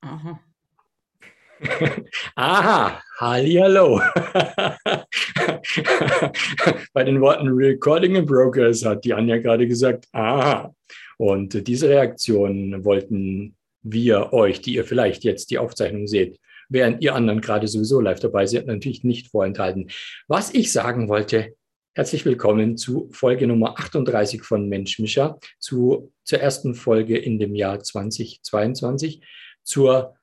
Aha. Aha, hallo. Bei den Worten Recording in Brokers hat die Anja gerade gesagt, aha. Und diese Reaktion wollten wir euch, die ihr vielleicht jetzt die Aufzeichnung seht, während ihr anderen gerade sowieso live dabei seid, natürlich nicht vorenthalten. Was ich sagen wollte, herzlich willkommen zu Folge Nummer 38 von Mensch Mischer, zu, zur ersten Folge in dem Jahr 2022, zur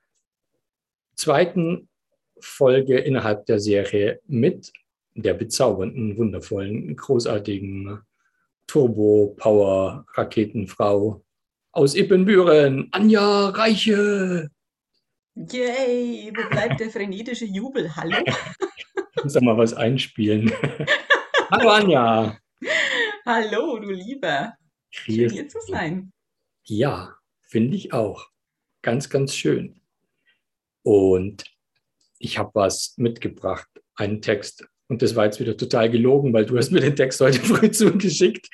zweiten Folge innerhalb der Serie mit der bezaubernden, wundervollen, großartigen Turbo-Power-Raketenfrau aus Ippenbüren, Anja Reiche. Yay, wo bleibt der frenetische Jubel? Hallo? Ich muss doch mal was einspielen. Hallo Anja. Hallo, du Lieber. Schön hier zu sein. Ja, finde ich auch. Ganz, ganz schön. Und ich habe was mitgebracht, einen Text. Und das war jetzt wieder total gelogen, weil du hast mir den Text heute früh zugeschickt.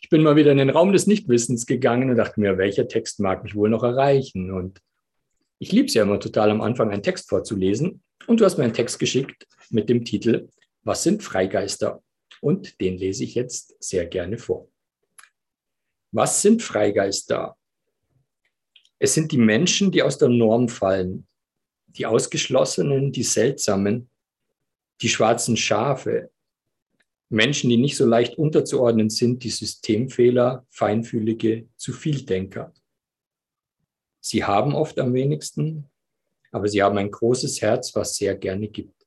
ich bin mal wieder in den Raum des Nichtwissens gegangen und dachte mir, welcher Text mag mich wohl noch erreichen? Und ich liebe es ja immer total am Anfang, einen Text vorzulesen. Und du hast mir einen Text geschickt mit dem Titel Was sind Freigeister? Und den lese ich jetzt sehr gerne vor. Was sind Freigeister? Es sind die Menschen, die aus der Norm fallen, die Ausgeschlossenen, die Seltsamen, die schwarzen Schafe, Menschen, die nicht so leicht unterzuordnen sind, die Systemfehler, Feinfühlige, zu Vieldenker. Sie haben oft am wenigsten, aber sie haben ein großes Herz, was sehr gerne gibt.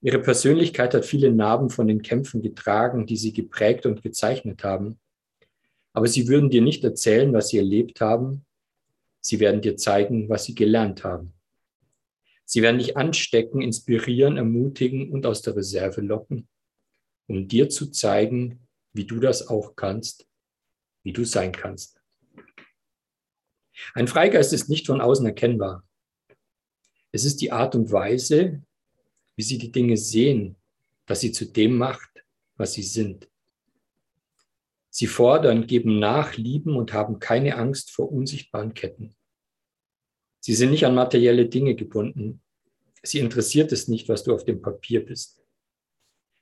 Ihre Persönlichkeit hat viele Narben von den Kämpfen getragen, die sie geprägt und gezeichnet haben. Aber sie würden dir nicht erzählen, was sie erlebt haben. Sie werden dir zeigen, was sie gelernt haben. Sie werden dich anstecken, inspirieren, ermutigen und aus der Reserve locken, um dir zu zeigen, wie du das auch kannst, wie du sein kannst. Ein Freigeist ist nicht von außen erkennbar. Es ist die Art und Weise, wie sie die Dinge sehen, dass sie zu dem macht, was sie sind. Sie fordern, geben nach, lieben und haben keine Angst vor unsichtbaren Ketten. Sie sind nicht an materielle Dinge gebunden. Sie interessiert es nicht, was du auf dem Papier bist.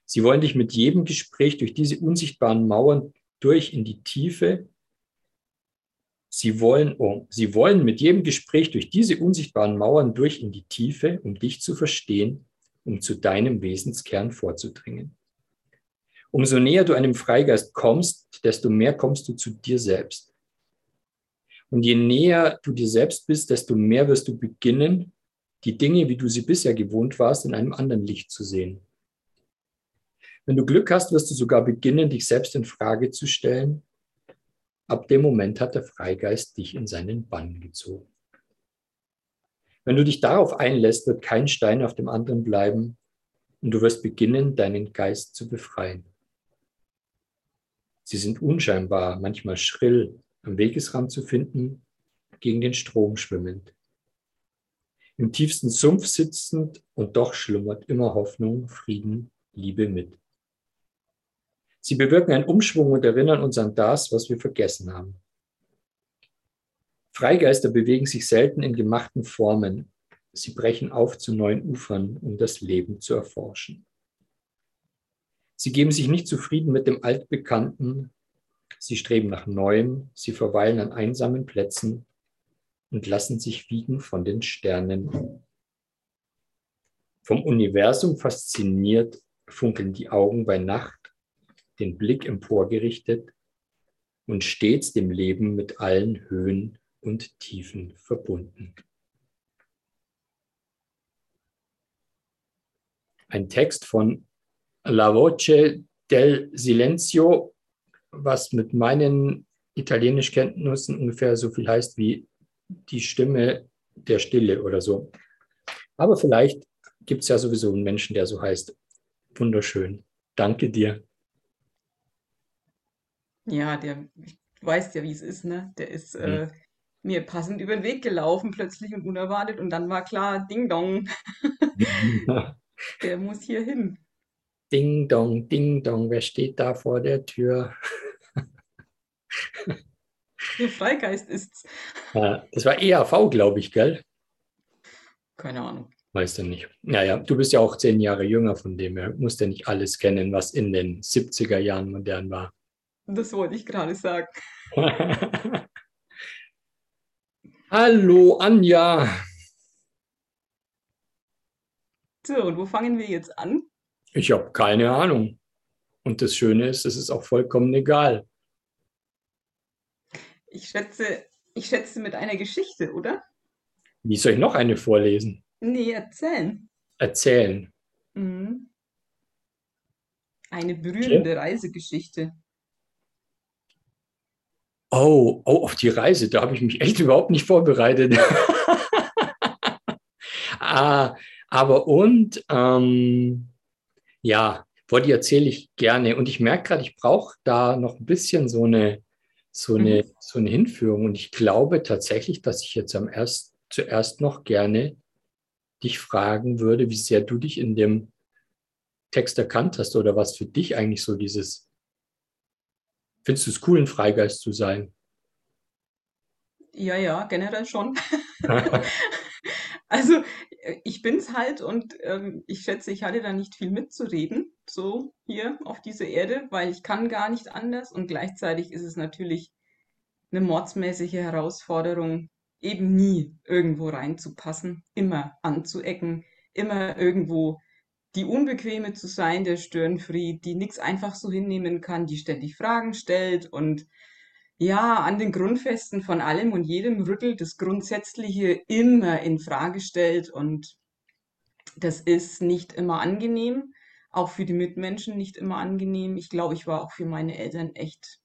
Sie wollen dich mit jedem Gespräch durch diese unsichtbaren Mauern durch in die Tiefe. Sie wollen, oh, sie wollen mit jedem Gespräch durch diese unsichtbaren Mauern durch in die Tiefe, um dich zu verstehen, um zu deinem Wesenskern vorzudringen. Umso näher du einem Freigeist kommst, desto mehr kommst du zu dir selbst. Und je näher du dir selbst bist, desto mehr wirst du beginnen, die Dinge, wie du sie bisher gewohnt warst, in einem anderen Licht zu sehen. Wenn du Glück hast, wirst du sogar beginnen, dich selbst in Frage zu stellen. Ab dem Moment hat der Freigeist dich in seinen Bann gezogen. Wenn du dich darauf einlässt, wird kein Stein auf dem anderen bleiben und du wirst beginnen, deinen Geist zu befreien. Sie sind unscheinbar, manchmal schrill, am Wegesrand zu finden, gegen den Strom schwimmend. Im tiefsten Sumpf sitzend und doch schlummert immer Hoffnung, Frieden, Liebe mit. Sie bewirken einen Umschwung und erinnern uns an das, was wir vergessen haben. Freigeister bewegen sich selten in gemachten Formen. Sie brechen auf zu neuen Ufern, um das Leben zu erforschen. Sie geben sich nicht zufrieden mit dem Altbekannten. Sie streben nach Neuem. Sie verweilen an einsamen Plätzen und lassen sich wiegen von den Sternen. Vom Universum fasziniert funkeln die Augen bei Nacht, den Blick emporgerichtet und stets dem Leben mit allen Höhen und Tiefen verbunden. Ein Text von La Voce del Silenzio, was mit meinen Italienischkenntnissen ungefähr so viel heißt wie die Stimme der Stille oder so. Aber vielleicht gibt es ja sowieso einen Menschen, der so heißt. Wunderschön. Danke dir. Ja, der, du weißt ja, wie es ist, ne? Der ist äh, hm. mir passend über den Weg gelaufen, plötzlich und unerwartet. Und dann war klar, Ding Dong. der muss hier hin. Ding dong, ding dong, wer steht da vor der Tür? Der Freigeist ist's. das war EAV, glaube ich, gell? Keine Ahnung. Weißt du nicht. Naja, du bist ja auch zehn Jahre jünger, von dem her musst du nicht alles kennen, was in den 70er Jahren modern war. Das wollte ich gerade sagen. Hallo Anja. So, und wo fangen wir jetzt an? Ich habe keine Ahnung. Und das Schöne ist, es ist auch vollkommen egal. Ich schätze, ich schätze mit einer Geschichte, oder? Wie soll ich noch eine vorlesen? Nee, erzählen. Erzählen. Mhm. Eine berührende Okay. Reisegeschichte. Oh, oh, auf die Reise, da habe ich mich echt überhaupt nicht vorbereitet. ah, aber und, ähm, ja, vor die erzähle ich gerne. Und ich merke gerade, ich brauche da noch ein bisschen so eine, so eine, Mhm. so eine Hinführung. Und ich glaube tatsächlich, dass ich jetzt am erst, zuerst noch gerne dich fragen würde, wie sehr du dich in dem Text erkannt hast oder was für dich eigentlich so dieses, findest du es cool, ein Freigeist zu sein? Ja, ja, generell schon. Also, ich bin's halt und ähm, ich schätze, ich hatte da nicht viel mitzureden, so hier auf dieser Erde, weil ich kann gar nicht anders und gleichzeitig ist es natürlich eine mordsmäßige Herausforderung, eben nie irgendwo reinzupassen, immer anzuecken, immer irgendwo die Unbequeme zu sein, der Störenfried, die nichts einfach so hinnehmen kann, die ständig Fragen stellt und ja, an den Grundfesten von allem und jedem rüttelt, das Grundsätzliche immer in Frage stellt und das ist nicht immer angenehm, auch für die Mitmenschen nicht immer angenehm. Ich glaube, ich war auch für meine Eltern echt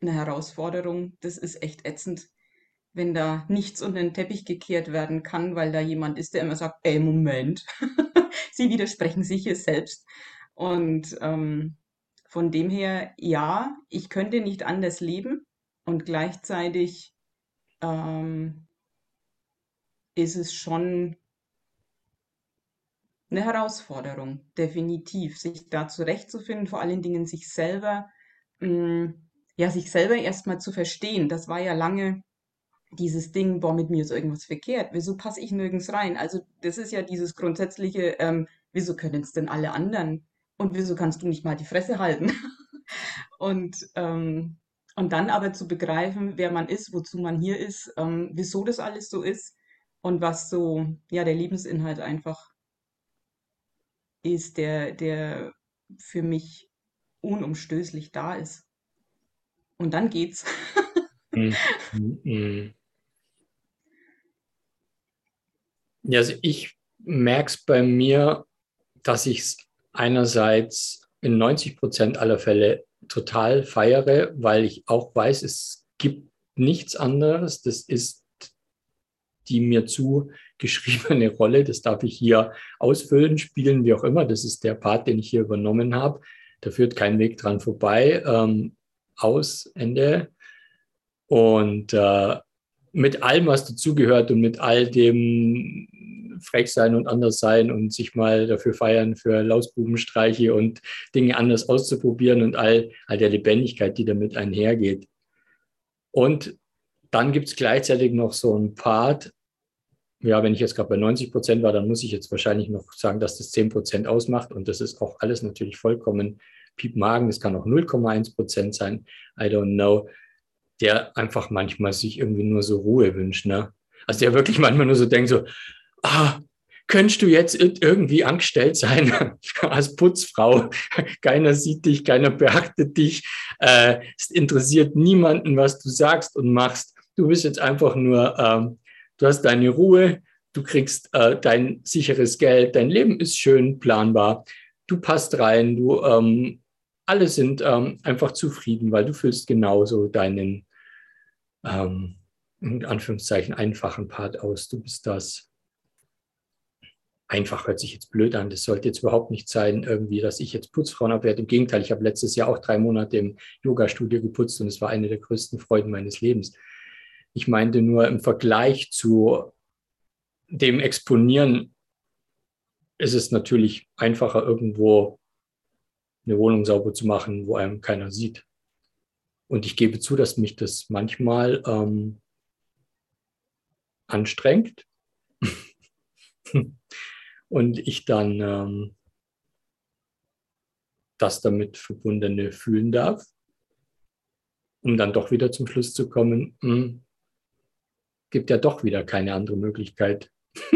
eine Herausforderung. Das ist echt ätzend, wenn da nichts unter den Teppich gekehrt werden kann, weil da jemand ist, der immer sagt, ey, Moment, Sie widersprechen sich hier selbst. Und ähm, von dem her, ja, ich könnte nicht anders leben und gleichzeitig ähm, ist es schon eine Herausforderung, definitiv, sich da zurechtzufinden, vor allen Dingen sich selber, mm, ja, sich selber erstmal zu verstehen. Das war ja lange dieses Ding, boah, mit mir ist irgendwas verkehrt. Wieso passe ich nirgends rein? Also, das ist ja dieses grundsätzliche, ähm, wieso können es denn alle anderen? Und wieso kannst du nicht mal die Fresse halten? Und, ähm, und dann aber zu begreifen, wer man ist, wozu man hier ist, ähm, wieso das alles so ist und was so, ja, der Lebensinhalt einfach ist, der, der für mich unumstößlich da ist. Und dann geht's. Mm, mm. Ja, also ich merke es bei mir, dass ich es einerseits in 90 Prozent aller Fälle total feiere, weil ich auch weiß, es gibt nichts anderes. Das ist die mir zugeschriebene Rolle. Das darf ich hier ausfüllen, spielen, wie auch immer. Das ist der Part, den ich hier übernommen habe. Da führt kein Weg dran vorbei. Ähm, aus, Ende. Und äh, mit allem, was dazugehört und mit all dem frech sein und anders sein und sich mal dafür feiern, für Lausbubenstreiche und Dinge anders auszuprobieren und all, all der Lebendigkeit, die damit einhergeht. Und dann gibt es gleichzeitig noch so ein Part, ja, wenn ich jetzt gerade bei 90 Prozent war, dann muss ich jetzt wahrscheinlich noch sagen, dass das 10 Prozent ausmacht. Und das ist auch alles natürlich vollkommen Piepmagen. Das kann auch 0,1 Prozent sein. I don't know. Der einfach manchmal sich irgendwie nur so Ruhe wünscht. Ne? Also der wirklich manchmal nur so denkt so, ah, könntest du jetzt irgendwie angestellt sein als Putzfrau? Keiner sieht dich, keiner beachtet dich. Äh, es interessiert niemanden, was du sagst und machst. Du bist jetzt einfach nur, ähm, du hast deine Ruhe, du kriegst äh, dein sicheres Geld, dein Leben ist schön planbar, du passt rein, du ähm, alle sind ähm, einfach zufrieden, weil du füllst genauso deinen ähm, in Anführungszeichen einfachen Part aus. Du bist das einfach hört sich jetzt blöd an. Das sollte jetzt überhaupt nicht sein, irgendwie, dass ich jetzt Putzfrauen abwerte. Im Gegenteil, ich habe letztes Jahr auch drei Monate im Yoga-Studio geputzt und es war eine der größten Freuden meines Lebens. Ich meinte nur im Vergleich zu dem Exponieren ist es natürlich einfacher, irgendwo eine Wohnung sauber zu machen, wo einem keiner sieht. Und ich gebe zu, dass mich das manchmal ähm, anstrengt und ich dann ähm, das damit verbundene fühlen darf, um dann doch wieder zum Schluss zu kommen, mh, hm, gibt ja doch wieder keine andere Möglichkeit.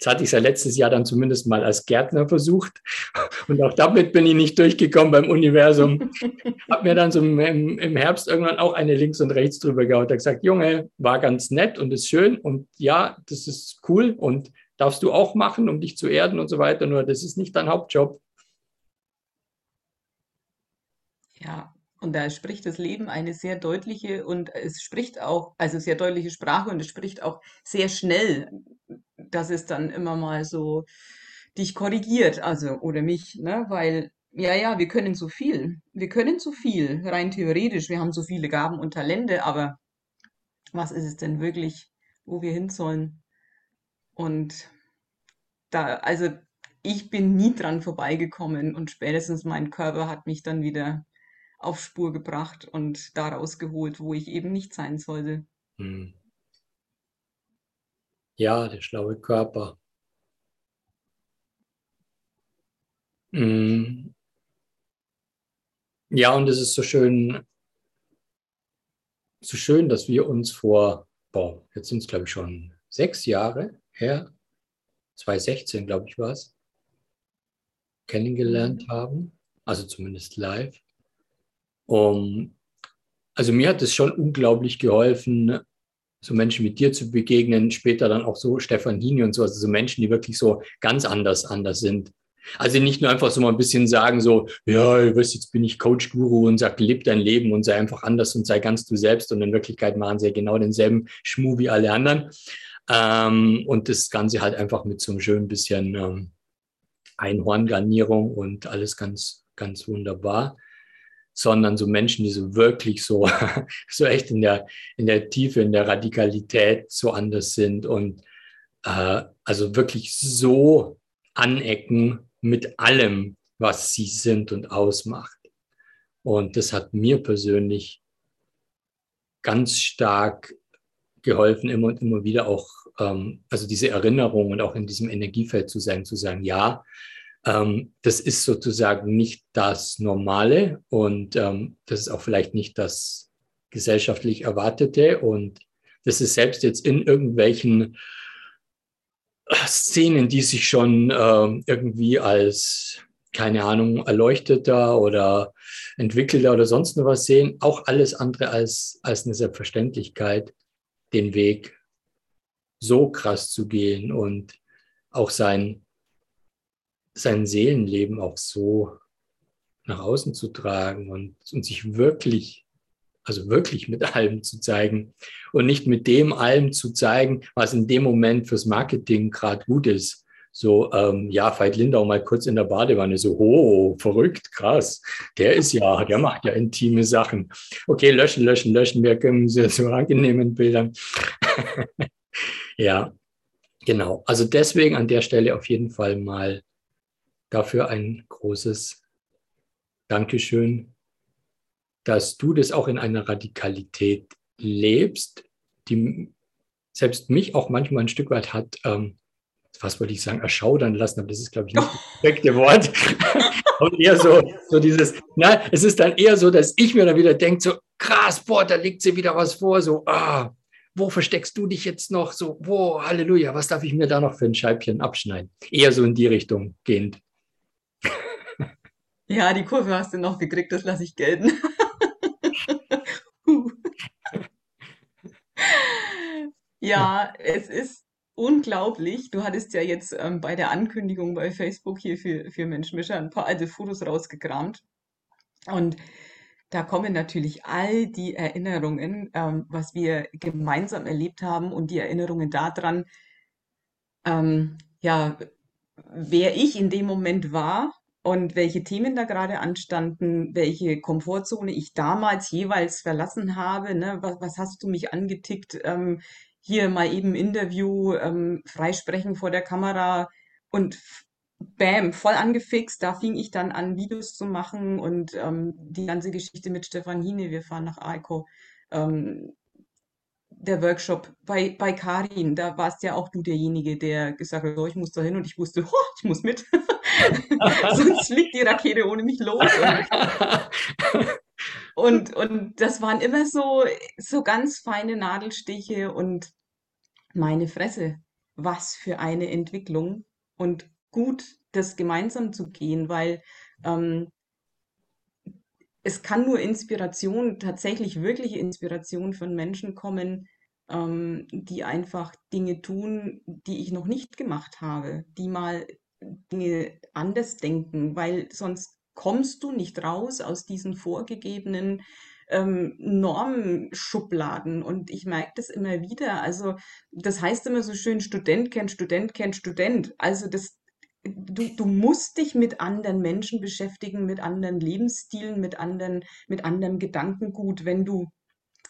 Das hatte ich ja letztes Jahr dann zumindest mal als Gärtner versucht. Und auch damit bin ich nicht durchgekommen beim Universum. Hab mir dann so im, im Herbst irgendwann auch eine links und rechts drüber gehauen. Da gesagt, Junge, war ganz nett und ist schön und ja, das ist cool und darfst du auch machen, um dich zu erden und so weiter. Nur das ist nicht dein Hauptjob. Ja, und da spricht das Leben eine sehr deutliche und es spricht auch, also sehr deutliche Sprache und es spricht auch sehr schnell, dass es dann immer mal so dich korrigiert, also oder mich, ne? Weil, ja, ja, wir können so viel. Wir können so viel, rein theoretisch. Wir haben so viele Gaben und Talente, aber was ist es denn wirklich, wo wir hin sollen? Und da, also ich bin nie dran vorbeigekommen und spätestens mein Körper hat mich dann wieder auf Spur gebracht und da rausgeholt, wo ich eben nicht sein sollte. Hm. Ja, der schlaue Körper. Hm. Ja, und es ist so schön, so schön, dass wir uns vor, boah, jetzt sind es glaube ich schon sechs Jahre her, 2016 glaube ich war es, kennengelernt mhm. haben, also zumindest live. Um, also mir hat es schon unglaublich geholfen, so Menschen wie dir zu begegnen, später dann auch so Stefan Hini und so, also so Menschen, die wirklich so ganz anders, anders sind. Also nicht nur einfach so mal ein bisschen sagen, so, ja, jetzt bin ich Coach-Guru und sag, leb dein Leben und sei einfach anders und sei ganz du selbst. Und in Wirklichkeit machen sie ja genau denselben Schmuh wie alle anderen. Ähm, und das Ganze halt einfach mit so einem schönen bisschen ähm, Einhorngarnierung und alles ganz, ganz wunderbar sondern so Menschen, die so wirklich so, so echt in der, in der Tiefe, in der Radikalität so anders sind und äh, also wirklich so anecken mit allem, was sie sind und ausmacht. Und das hat mir persönlich ganz stark geholfen, immer und immer wieder auch, ähm, also diese Erinnerung und auch in diesem Energiefeld zu sein, zu sagen, ja, ähm, das ist sozusagen nicht das Normale und ähm, das ist auch vielleicht nicht das gesellschaftlich Erwartete und das ist selbst jetzt in irgendwelchen Szenen, die sich schon äh, irgendwie als, keine Ahnung, erleuchteter oder entwickelter oder sonst noch was sehen, auch alles andere als, als eine Selbstverständlichkeit, den Weg so krass zu gehen und auch sein sein Seelenleben auch so nach außen zu tragen und, und sich wirklich, also wirklich mit allem zu zeigen und nicht mit dem allem zu zeigen, was in dem Moment fürs Marketing gerade gut ist. So, ähm, ja, Veit Lindau mal kurz in der Badewanne, so, oh, verrückt, krass. Der ist ja, der macht ja intime Sachen. Okay, löschen, löschen, löschen, wir können sie so angenehmen Bildern. ja, genau. Also deswegen an der Stelle auf jeden Fall mal dafür ein großes Dankeschön, dass du das auch in einer Radikalität lebst, die selbst mich auch manchmal ein Stück weit hat, ähm, was wollte ich sagen, erschaudern lassen, aber das ist, glaube ich, nicht das perfekte Wort. Und eher so, so dieses, na, es ist dann eher so, dass ich mir dann wieder denke, so krass, boah, da liegt sie wieder was vor, so, ah, wo versteckst du dich jetzt noch? So, wo, Halleluja, was darf ich mir da noch für ein Scheibchen abschneiden? Eher so in die Richtung gehend. Ja, die Kurve hast du noch gekriegt, das lasse ich gelten. Ja, es ist unglaublich. Du hattest ja jetzt ähm, bei der Ankündigung bei Facebook hier für, für Menschmischer ein paar alte Fotos rausgekramt. Und da kommen natürlich all die Erinnerungen, ähm, was wir gemeinsam erlebt haben und die Erinnerungen daran, ähm, ja, wer ich in dem Moment war und welche Themen da gerade anstanden, welche Komfortzone ich damals jeweils verlassen habe. Ne? Was, was hast du mich angetickt? Ähm, hier mal eben Interview, ähm, freisprechen vor der Kamera und bam, voll angefixt. Da fing ich dann an, Videos zu machen und ähm, die ganze Geschichte mit Stefan Hine, wir fahren nach Aiko. Ähm, der Workshop bei, bei Karin, da warst ja auch du derjenige, der gesagt hat, so, ich muss da hin und ich wusste, oh, ich muss mit. Sonst fliegt die Rakete ohne mich los. Und, und das waren immer so, so ganz feine Nadelstiche und meine Fresse, was für eine Entwicklung. Und gut, das gemeinsam zu gehen, weil ähm, es kann nur Inspiration, tatsächlich wirkliche Inspiration von Menschen kommen, ähm, die einfach Dinge tun, die ich noch nicht gemacht habe, die mal Dinge anders denken, weil sonst kommst du nicht raus aus diesen vorgegebenen ähm, Normschubladen. Und ich merke das immer wieder. Also das heißt immer so schön, Student kennt Student kennt Student. Also das, du, du musst dich mit anderen Menschen beschäftigen, mit anderen Lebensstilen, mit anderen, mit anderem Gedankengut, wenn du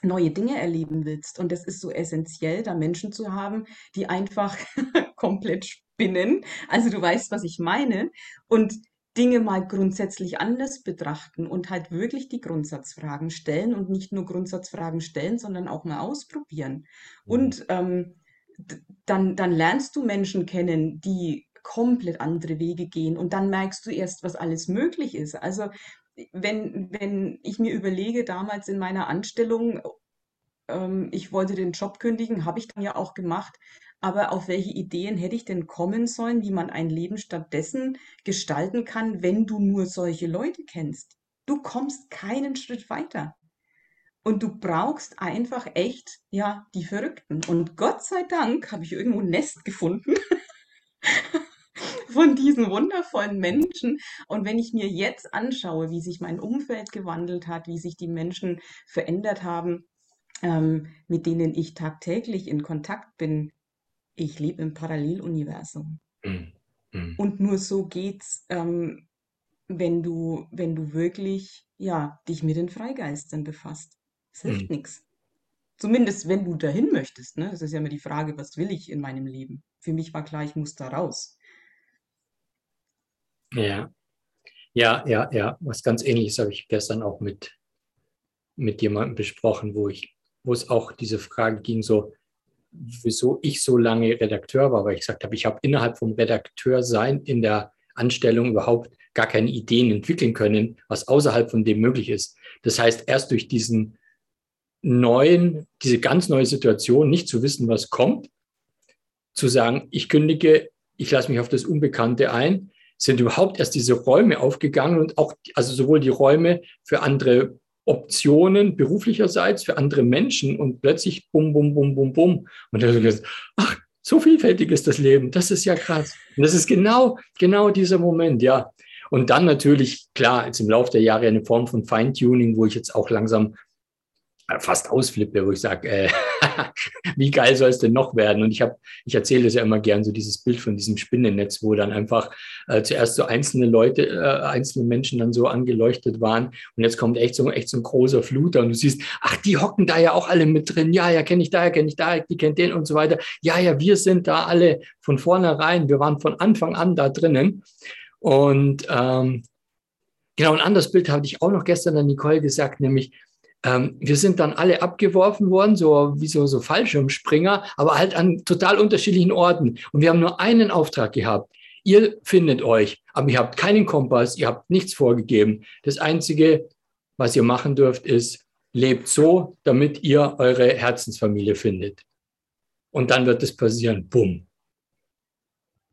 neue Dinge erleben willst. Und das ist so essentiell, da Menschen zu haben, die einfach komplett spinnen. Also du weißt, was ich meine. Und Dinge mal grundsätzlich anders betrachten und halt wirklich die Grundsatzfragen stellen und nicht nur Grundsatzfragen stellen, sondern auch mal ausprobieren. Mhm. Und ähm, dann, dann lernst du Menschen kennen, die komplett andere Wege gehen und dann merkst du erst, was alles möglich ist. Also wenn, wenn ich mir überlege, damals in meiner Anstellung, ähm, ich wollte den Job kündigen, habe ich dann ja auch gemacht, aber auf welche Ideen hätte ich denn kommen sollen, wie man ein Leben stattdessen gestalten kann, wenn du nur solche Leute kennst? Du kommst keinen Schritt weiter. Und du brauchst einfach echt, ja, die Verrückten. Und Gott sei Dank habe ich irgendwo ein Nest gefunden von diesen wundervollen Menschen. Und wenn ich mir jetzt anschaue, wie sich mein Umfeld gewandelt hat, wie sich die Menschen verändert haben, ähm, mit denen ich tagtäglich in Kontakt bin, ich lebe im Paralleluniversum. Mhm. Mhm. Und nur so geht's, ähm, wenn du, wenn du wirklich, ja, dich mit den Freigeistern befasst. Es hilft mhm. nichts. Zumindest, wenn du dahin möchtest. Ne? Es ist ja immer die Frage, was will ich in meinem Leben? Für mich war klar, ich muss da raus. Ja, ja, ja, ja. Was ganz ähnliches habe ich gestern auch mit, mit jemandem besprochen, wo ich, wo es auch diese Frage ging, so, wieso ich so lange Redakteur war, weil ich gesagt habe, ich habe innerhalb vom Redakteursein in der Anstellung überhaupt gar keine Ideen entwickeln können, was außerhalb von dem möglich ist. Das heißt, erst durch diesen neuen, diese ganz neue Situation, nicht zu wissen, was kommt, zu sagen, ich kündige, ich lasse mich auf das Unbekannte ein, sind überhaupt erst diese Räume aufgegangen und auch, also sowohl die Räume für andere Optionen beruflicherseits für andere Menschen und plötzlich bum, bum, bum, bum, bum. Und dann gesagt, ach, so vielfältig ist das Leben. Das ist ja krass. Und das ist genau, genau dieser Moment, ja. Und dann natürlich, klar, jetzt im Laufe der Jahre eine Form von Feintuning, wo ich jetzt auch langsam fast ausflippe, wo ich sage, äh, wie geil soll es denn noch werden? Und ich habe, ich erzähle das ja immer gern, so dieses Bild von diesem Spinnennetz, wo dann einfach äh, zuerst so einzelne Leute, äh, einzelne Menschen dann so angeleuchtet waren und jetzt kommt echt so, echt so ein großer Fluter und du siehst, ach, die hocken da ja auch alle mit drin, ja, ja, kenne ich da, kenne ich da, die kennt den und so weiter. Ja, ja, wir sind da alle von vornherein, wir waren von Anfang an da drinnen. Und ähm, genau, ein anderes Bild hatte ich auch noch gestern an Nicole gesagt, nämlich, ähm, wir sind dann alle abgeworfen worden, so wie so, so Fallschirmspringer, aber halt an total unterschiedlichen Orten. Und wir haben nur einen Auftrag gehabt. Ihr findet euch, aber ihr habt keinen Kompass, ihr habt nichts vorgegeben. Das Einzige, was ihr machen dürft, ist, lebt so, damit ihr eure Herzensfamilie findet. Und dann wird es passieren. Bumm.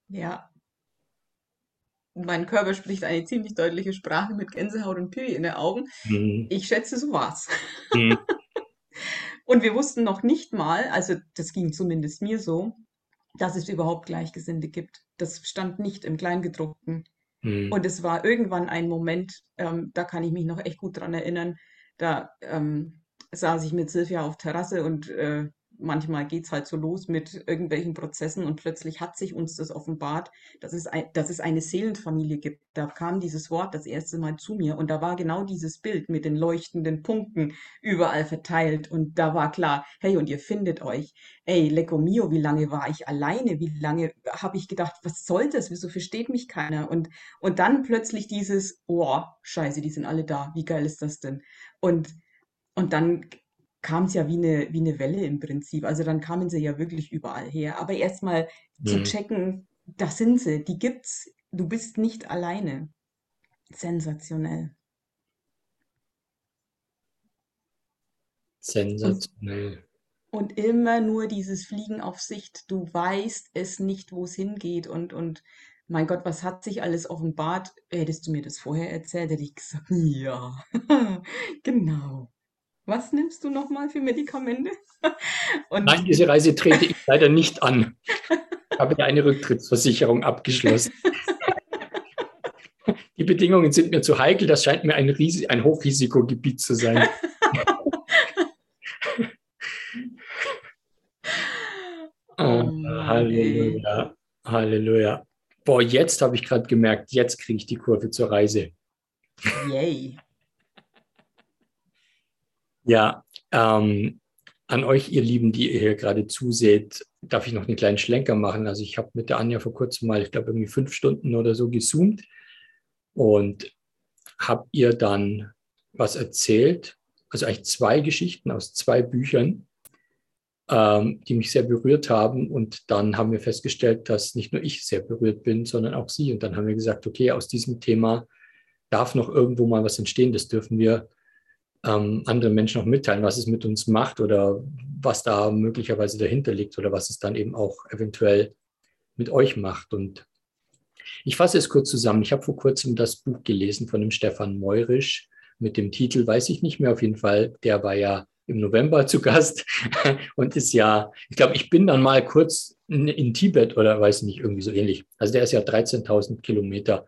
Ja, mein Körper spricht eine ziemlich deutliche Sprache mit Gänsehaut und Pipi in den Augen. Mhm. Ich schätze, so war's. Mhm. und wir wussten noch nicht mal, also das ging zumindest mir so, dass es überhaupt Gleichgesinnte gibt. Das stand nicht im Kleingedruckten. Mhm. Und es war irgendwann ein Moment, ähm, da kann ich mich noch echt gut dran erinnern, da ähm, saß ich mit Silvia auf Terrasse und äh, manchmal geht es halt so los mit irgendwelchen Prozessen und plötzlich hat sich uns das offenbart, dass es, ein, dass es eine Seelenfamilie gibt. Da kam dieses Wort das erste Mal zu mir und da war genau dieses Bild mit den leuchtenden Punkten überall verteilt und da war klar, hey, und ihr findet euch. Ey, Lecco mio, wie lange war ich alleine? Wie lange habe ich gedacht, was soll das? Wieso versteht mich keiner? Und, und dann plötzlich dieses, oh, scheiße, die sind alle da. Wie geil ist das denn? Und, und dann kam es ja wie eine, wie eine Welle im Prinzip. Also dann kamen sie ja wirklich überall her. Aber erstmal zu Hm. checken, da sind sie, die gibt's, du bist nicht alleine. Sensationell. Und, Sensationell. und immer nur dieses Fliegen auf Sicht. Du weißt es nicht, wo es hingeht. Und, und mein Gott, was hat sich alles offenbart? Hättest du mir das vorher erzählt, hätte ich gesagt, ja, genau. Was nimmst du nochmal für Medikamente? Und Nein, diese Reise trete ich leider nicht an. Ich habe ja eine Rücktrittsversicherung abgeschlossen. Die Bedingungen sind mir zu heikel. Das scheint mir ein, Ries ein Hochrisikogebiet zu sein. oh ey. Halleluja. Halleluja. Boah, jetzt habe ich gerade gemerkt, jetzt kriege ich die Kurve zur Reise. Yay. Ja, ähm, an euch, ihr Lieben, die ihr hier gerade zuseht, darf ich noch einen kleinen Schlenker machen. Also ich habe mit der Anja vor kurzem mal, ich glaube, irgendwie fünf Stunden oder so gezoomt und habe ihr dann was erzählt. Also eigentlich zwei Geschichten aus zwei Büchern, ähm, die mich sehr berührt haben. Und dann haben wir festgestellt, dass nicht nur ich sehr berührt bin, sondern auch sie. Und dann haben wir gesagt, okay, aus diesem Thema darf noch irgendwo mal was entstehen. Das dürfen wir ähm, anderen Menschen auch mitteilen, was es mit uns macht oder was da möglicherweise dahinter liegt oder was es dann eben auch eventuell mit euch macht. Und ich fasse es kurz zusammen. Ich habe vor kurzem das Buch gelesen von dem Stefan Meurisch mit dem Titel, weiß ich nicht mehr auf jeden Fall, der war ja im November zu Gast und ist ja, ich glaube, ich bin dann mal kurz in, in, Tibet oder weiß nicht, irgendwie so ähnlich. Also der ist ja 13.000 Kilometer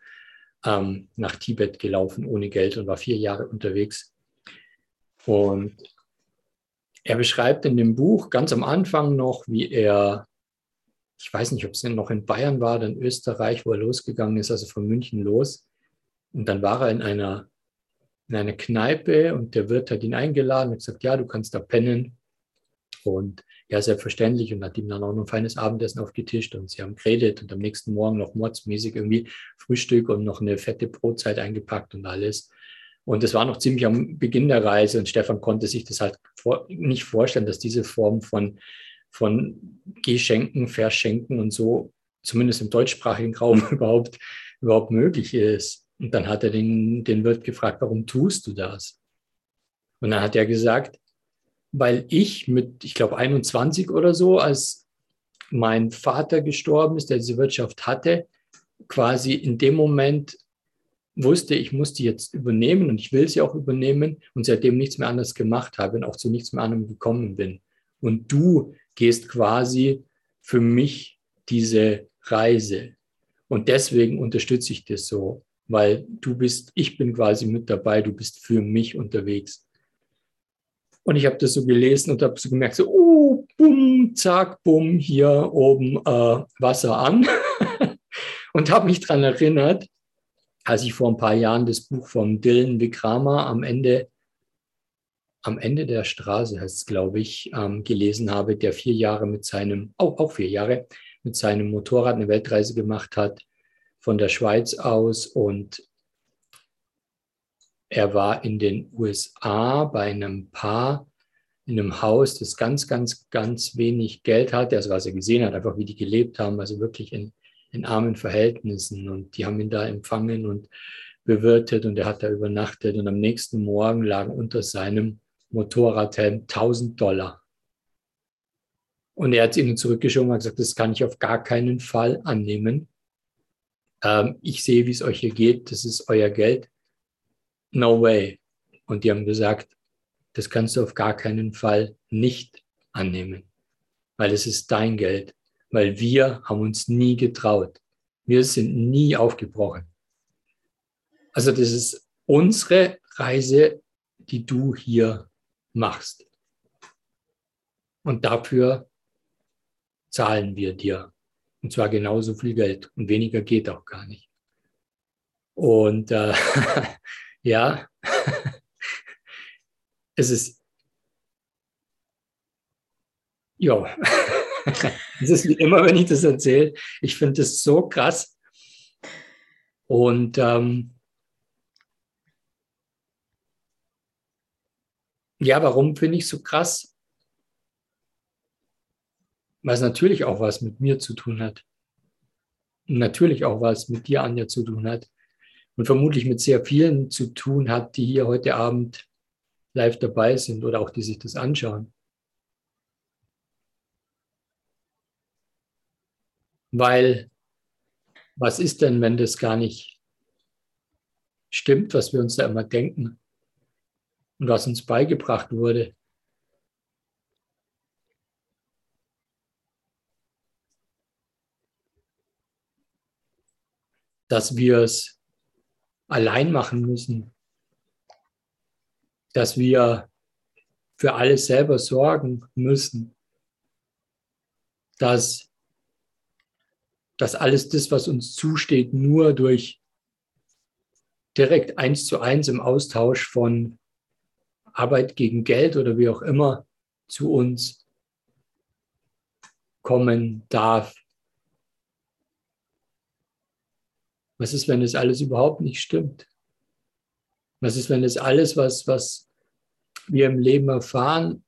ähm, nach Tibet gelaufen ohne Geld und war vier Jahre unterwegs. Und er beschreibt in dem Buch ganz am Anfang noch, wie er, ich weiß nicht, ob es noch in Bayern war in Österreich, wo er losgegangen ist, also von München los. Und dann war er in einer, in einer Kneipe und der Wirt hat ihn eingeladen und gesagt, ja, du kannst da pennen. Und ja, selbstverständlich und hat ihm dann auch noch ein feines Abendessen aufgetischt und sie haben geredet und am nächsten Morgen noch mordsmäßig irgendwie Frühstück und noch eine fette Brotzeit eingepackt und alles. Und es war noch ziemlich am Beginn der Reise und Stefan konnte sich das halt vor, nicht vorstellen, dass diese Form von, von Geschenken, Verschenken und so, zumindest im deutschsprachigen Raum überhaupt, überhaupt möglich ist. Und dann hat er den, den Wirt gefragt, warum tust du das? Und dann hat er gesagt, weil ich mit, ich glaube, 21 oder so, als mein Vater gestorben ist, der diese Wirtschaft hatte, quasi in dem Moment wusste, ich muss die jetzt übernehmen und ich will sie auch übernehmen und seitdem nichts mehr anderes gemacht habe und auch zu nichts mehr anderem gekommen bin. Und du gehst quasi für mich diese Reise. Und deswegen unterstütze ich das so, weil du bist, ich bin quasi mit dabei, du bist für mich unterwegs. Und ich habe das so gelesen und habe so gemerkt, so, oh, bumm, zack, bumm, hier oben äh, Wasser an. und habe mich daran erinnert, als ich vor ein paar Jahren das Buch von Dylan Vikrama am Ende, am Ende der Straße heißt es, glaube ich, ähm, gelesen habe, der vier Jahre mit seinem, auch, auch vier Jahre, mit seinem Motorrad eine Weltreise gemacht hat, von der Schweiz aus. Und er war in den USA bei einem Paar in einem Haus, das ganz, ganz, ganz wenig Geld hatte, also was er gesehen hat, einfach wie die gelebt haben, also wirklich in, in armen Verhältnissen und die haben ihn da empfangen und bewirtet und er hat da übernachtet und am nächsten Morgen lagen unter seinem Motorradhelm 1000 Dollar. Und er hat ihnen zurückgeschoben und gesagt, das kann ich auf gar keinen Fall annehmen. Ähm, ich sehe, wie es euch hier geht, das ist euer Geld. No way. Und die haben gesagt, das kannst du auf gar keinen Fall nicht annehmen, weil es ist dein Geld, weil wir haben uns nie getraut. Wir sind nie aufgebrochen. Also das ist unsere Reise, die du hier machst. Und dafür zahlen wir dir. Und zwar genauso viel Geld. Und weniger geht auch gar nicht. Und äh, ja, es ist, ja, es ist wie immer, wenn ich das erzähle. Ich finde es so krass. Und ähm, Ja, warum finde ich so krass? Weil es natürlich auch was mit mir zu tun hat. Und natürlich auch was mit dir, Anja, zu tun hat. Und vermutlich mit sehr vielen zu tun hat, die hier heute Abend live dabei sind oder auch die sich das anschauen. Weil, was ist denn, wenn das gar nicht stimmt, was wir uns da immer denken und was uns beigebracht wurde? Dass wir es allein machen müssen, dass wir für alles selber sorgen müssen, dass, dass alles das, was uns zusteht, nur durch direkt eins zu eins im Austausch von Arbeit gegen Geld oder wie auch immer zu uns kommen darf. Was ist, wenn es alles überhaupt nicht stimmt? Was ist, wenn es alles, was, was wir im Leben erfahren,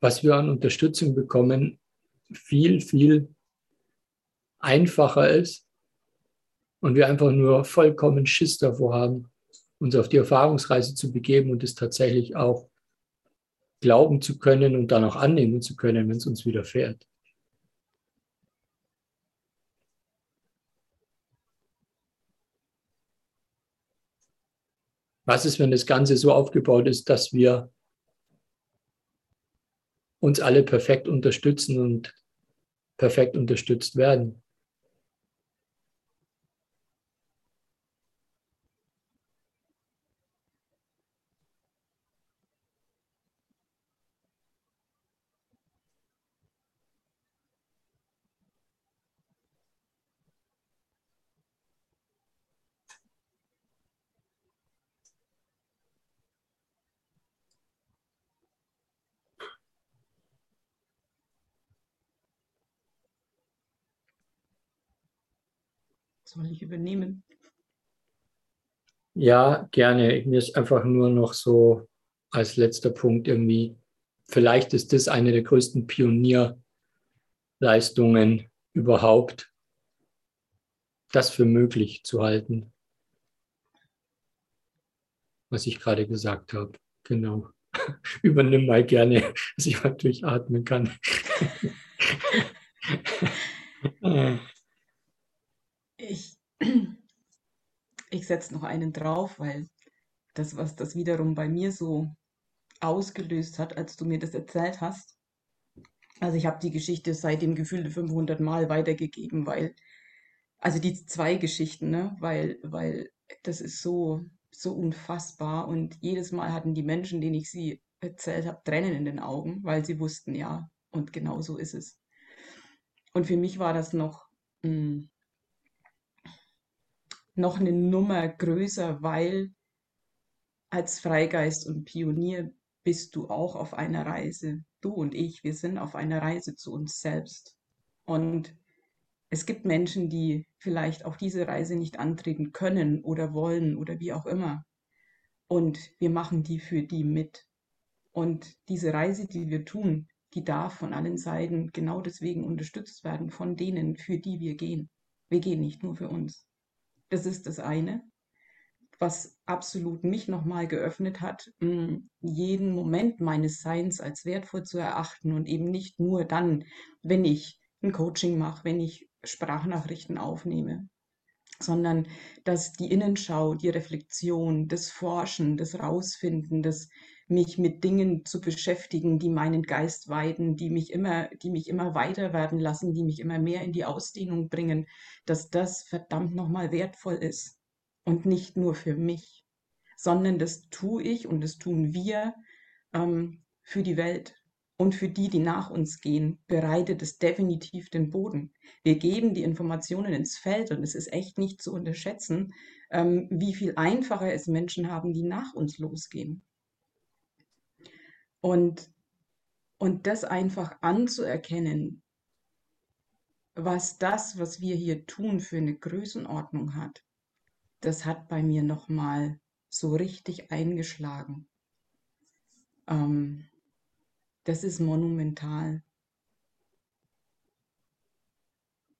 was wir an Unterstützung bekommen, viel, viel einfacher ist und wir einfach nur vollkommen Schiss davor haben, uns auf die Erfahrungsreise zu begeben und es tatsächlich auch glauben zu können und dann auch annehmen zu können, wenn es uns widerfährt. Was ist, wenn das Ganze so aufgebaut ist, dass wir uns alle perfekt unterstützen und perfekt unterstützt werden? Soll ich übernehmen? Ja, gerne. Mir ist einfach nur noch so als letzter Punkt irgendwie, vielleicht ist das eine der größten Pionierleistungen überhaupt, das für möglich zu halten, was ich gerade gesagt habe. Genau. Übernimm mal gerne, dass ich mal durchatmen kann. Ich, ich setze noch einen drauf, weil das, was das wiederum bei mir so ausgelöst hat, als du mir das erzählt hast. Also ich habe die Geschichte seitdem gefühlt 500 Mal weitergegeben, weil, also die zwei Geschichten, ne, weil, weil das ist so, so unfassbar und jedes Mal hatten die Menschen, denen ich sie erzählt habe, Tränen in den Augen, weil sie wussten, ja, und genau so ist es. Und für mich war das noch, mh, hm, noch eine Nummer größer, weil als Freigeist und Pionier bist du auch auf einer Reise. Du und ich, wir sind auf einer Reise zu uns selbst. Und es gibt Menschen, die vielleicht auch diese Reise nicht antreten können oder wollen oder wie auch immer. Und wir machen die für die mit. Und diese Reise, die wir tun, die darf von allen Seiten genau deswegen unterstützt werden, von denen, für die wir gehen. Wir gehen nicht nur für uns. Das ist das eine, was absolut mich nochmal geöffnet hat, mm, jeden Moment meines Seins als wertvoll zu erachten und eben nicht nur dann, wenn ich ein Coaching mache, wenn ich Sprachnachrichten aufnehme, sondern dass die Innenschau, die Reflexion, das Forschen, das Rausfinden, das mich mit Dingen zu beschäftigen, die meinen Geist weiden, die mich immer, die mich immer weiter werden lassen, die mich immer mehr in die Ausdehnung bringen, dass das verdammt nochmal wertvoll ist. Und nicht nur für mich, sondern das tue ich und das tun wir ähm, für die Welt. Und für die, die nach uns gehen, bereitet es definitiv den Boden. Wir geben die Informationen ins Feld und es ist echt nicht zu unterschätzen, ähm, wie viel einfacher es Menschen haben, die nach uns losgehen. Und, und das einfach anzuerkennen, was das, was wir hier tun, für eine Größenordnung hat, das hat bei mir nochmal so richtig eingeschlagen. ähm, das ist monumental.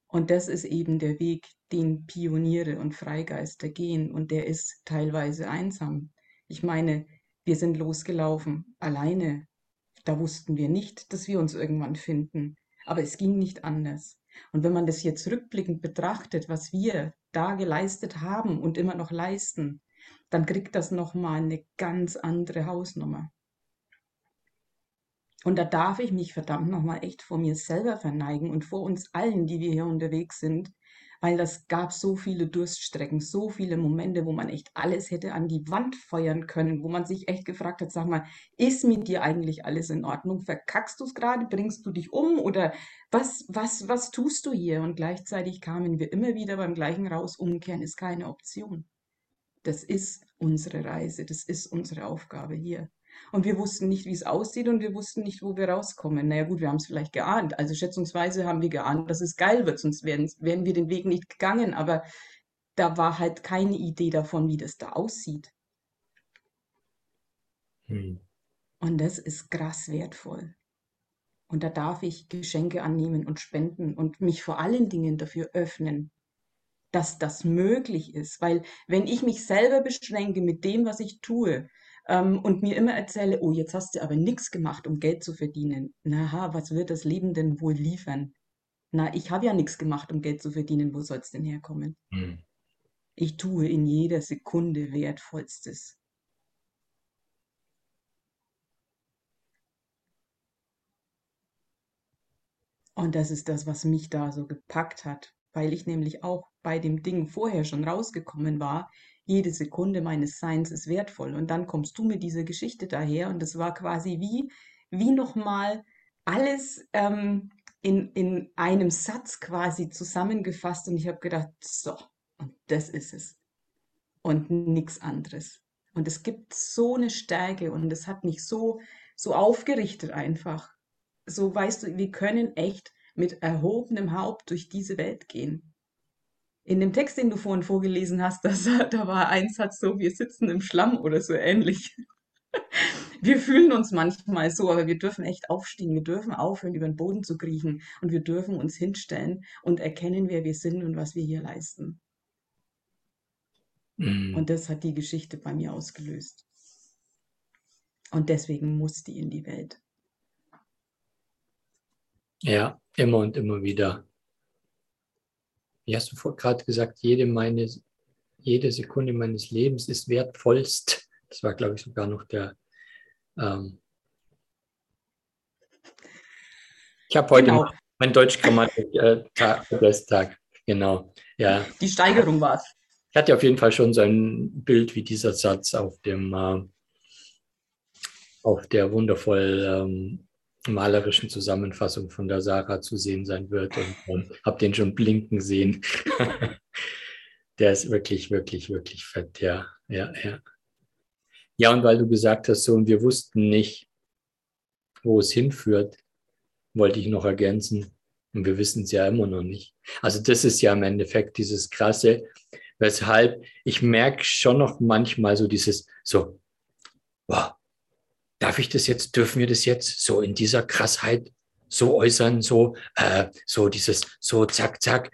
Und das ist eben der Weg, den Pioniere und Freigeister gehen. Und der ist teilweise einsam. Ich meine, wir sind losgelaufen, alleine. Da wussten wir nicht, dass wir uns irgendwann finden. Aber es ging nicht anders. Und wenn man das jetzt rückblickend betrachtet, was wir da geleistet haben und immer noch leisten, dann kriegt das nochmal eine ganz andere Hausnummer. Und da darf ich mich verdammt nochmal echt vor mir selber verneigen und vor uns allen, die wir hier unterwegs sind, weil das gab so viele Durststrecken, so viele Momente, wo man echt alles hätte an die Wand feuern können, wo man sich echt gefragt hat, sag mal, ist mit dir eigentlich alles in Ordnung? Verkackst du es gerade? Bringst du dich um? Oder was, was, was tust du hier? Und gleichzeitig kamen wir immer wieder beim gleichen raus, umkehren ist keine Option. Das ist unsere Reise, das ist unsere Aufgabe hier. Und wir wussten nicht, wie es aussieht und wir wussten nicht, wo wir rauskommen. Naja gut, wir haben es vielleicht geahnt. Also schätzungsweise haben wir geahnt, dass es geil wird, sonst wären, wären wir den Weg nicht gegangen. Aber da war halt keine Idee davon, wie das da aussieht. Hm. Und das ist krass wertvoll. Und da darf ich Geschenke annehmen und spenden und mich vor allen Dingen dafür öffnen, dass das möglich ist. Weil wenn ich mich selber beschränke mit dem, was ich tue, ähm, und mir immer erzähle, oh, jetzt hast du aber nichts gemacht, um Geld zu verdienen. Na, was wird das Leben denn wohl liefern? Na, ich habe ja nichts gemacht, um Geld zu verdienen. Wo soll es denn herkommen? Hm. Ich tue in jeder Sekunde Wertvollstes. Und das ist das, was mich da so gepackt hat, weil ich nämlich auch bei dem Ding vorher schon rausgekommen war, jede Sekunde meines Seins ist wertvoll. Und dann kommst du mit dieser Geschichte daher und das war quasi wie, wie nochmal alles ähm, in, in einem Satz quasi zusammengefasst und ich habe gedacht, so, und das ist es. Und nichts anderes. Und es gibt so eine Stärke und es hat mich so, so aufgerichtet einfach. So weißt du, wir können echt mit erhobenem Haupt durch diese Welt gehen in dem Text, den du vorhin vorgelesen hast, das, da war ein Satz so, wir sitzen im Schlamm oder so ähnlich. Wir fühlen uns manchmal so, aber wir dürfen echt aufstehen. Wir dürfen aufhören, über den Boden zu kriechen und wir dürfen uns hinstellen und erkennen, wer wir sind und was wir hier leisten. Mhm. Und das hat die Geschichte bei mir ausgelöst. Und deswegen muss die in die Welt. Ja, immer und immer wieder wie hast du gerade gesagt, jede, meine, jede Sekunde meines Lebens ist wertvollst. Das war, glaube ich, sogar noch der. Ähm ich habe heute genau. mein Deutschgrammatik-Tag. Äh, genau, ja. Die Steigerung war es. Ich hatte auf jeden Fall schon so ein Bild wie dieser Satz auf dem, äh, auf der wundervoll ähm, malerischen Zusammenfassung von der Sarah zu sehen sein wird und ähm, habe den schon blinken sehen. der ist wirklich, wirklich, wirklich fett, ja, ja, ja. Ja, und weil du gesagt hast, so, und wir wussten nicht, wo es hinführt, wollte ich noch ergänzen. Und wir wissen es ja immer noch nicht. Also das ist ja im Endeffekt dieses Krasse, weshalb ich merke schon noch manchmal so dieses, so, wow, darf ich das jetzt, dürfen wir das jetzt so in dieser Krassheit so äußern, so, äh, so dieses, so zack, zack.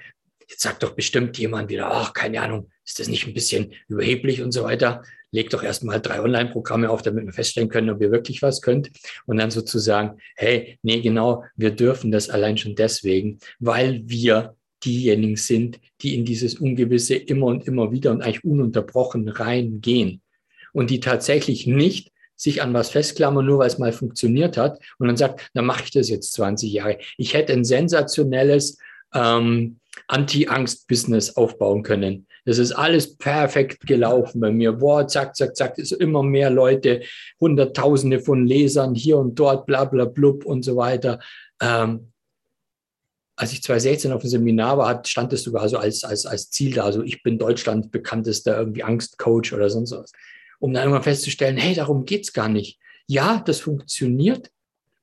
Jetzt sagt doch bestimmt jemand wieder, ach, keine Ahnung, ist das nicht ein bisschen überheblich und so weiter? Legt doch erstmal drei Online-Programme auf, damit wir feststellen können, ob ihr wirklich was könnt. Und dann sozusagen, hey, nee, genau, wir dürfen das allein schon deswegen, weil wir diejenigen sind, die in dieses Ungewisse immer und immer wieder und eigentlich ununterbrochen reingehen und die tatsächlich nicht sich an was festklammern, nur weil es mal funktioniert hat und dann sagt, dann mache ich das jetzt 20 Jahre. Ich hätte ein sensationelles ähm, Anti-Angst-Business aufbauen können. Das ist alles perfekt gelaufen bei mir. Boah, zack, zack, zack, ist immer mehr Leute, Hunderttausende von Lesern hier und dort, bla, bla, blub und so weiter. Ähm, als ich 2016 auf dem Seminar war, stand es sogar so als, als, als Ziel da, so ich bin Deutschland bekanntester irgendwie Angstcoach oder sonst was um dann irgendwann festzustellen, hey, darum geht's gar nicht. Ja, das funktioniert,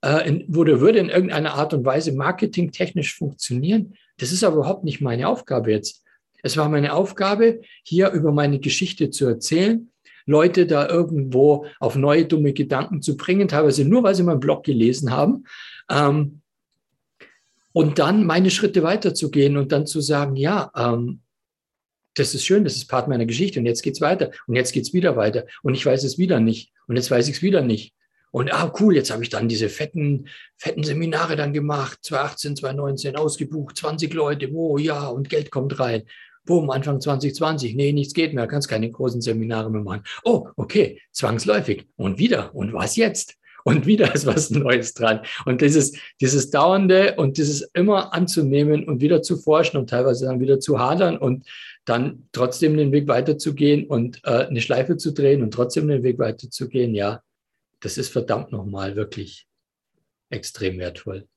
äh, in, würde, würde in irgendeiner Art und Weise marketingtechnisch funktionieren. Das ist aber überhaupt nicht meine Aufgabe jetzt. Es war meine Aufgabe, hier über meine Geschichte zu erzählen, Leute da irgendwo auf neue dumme Gedanken zu bringen, teilweise nur, weil sie meinen Blog gelesen haben. Ähm, und dann meine Schritte weiterzugehen und dann zu sagen, ja, ähm, das ist schön, das ist Part meiner Geschichte und jetzt geht's weiter und jetzt geht's wieder weiter und ich weiß es wieder nicht und jetzt weiß ich es wieder nicht. Und ah, cool, jetzt habe ich dann diese fetten, fetten Seminare dann gemacht, 2018, 2019 ausgebucht, 20 Leute, oh ja, und Geld kommt rein. Boom, Anfang 2020, nee, nichts geht mehr, kannst keine großen Seminare mehr machen. Oh, okay, zwangsläufig. Und wieder. Und was jetzt? Und wieder ist was Neues dran. Und dieses, dieses Dauernde und dieses immer anzunehmen und wieder zu forschen und teilweise dann wieder zu hadern und dann trotzdem den Weg weiterzugehen und äh, eine Schleife zu drehen und trotzdem den Weg weiterzugehen, ja, das ist verdammt nochmal wirklich extrem wertvoll.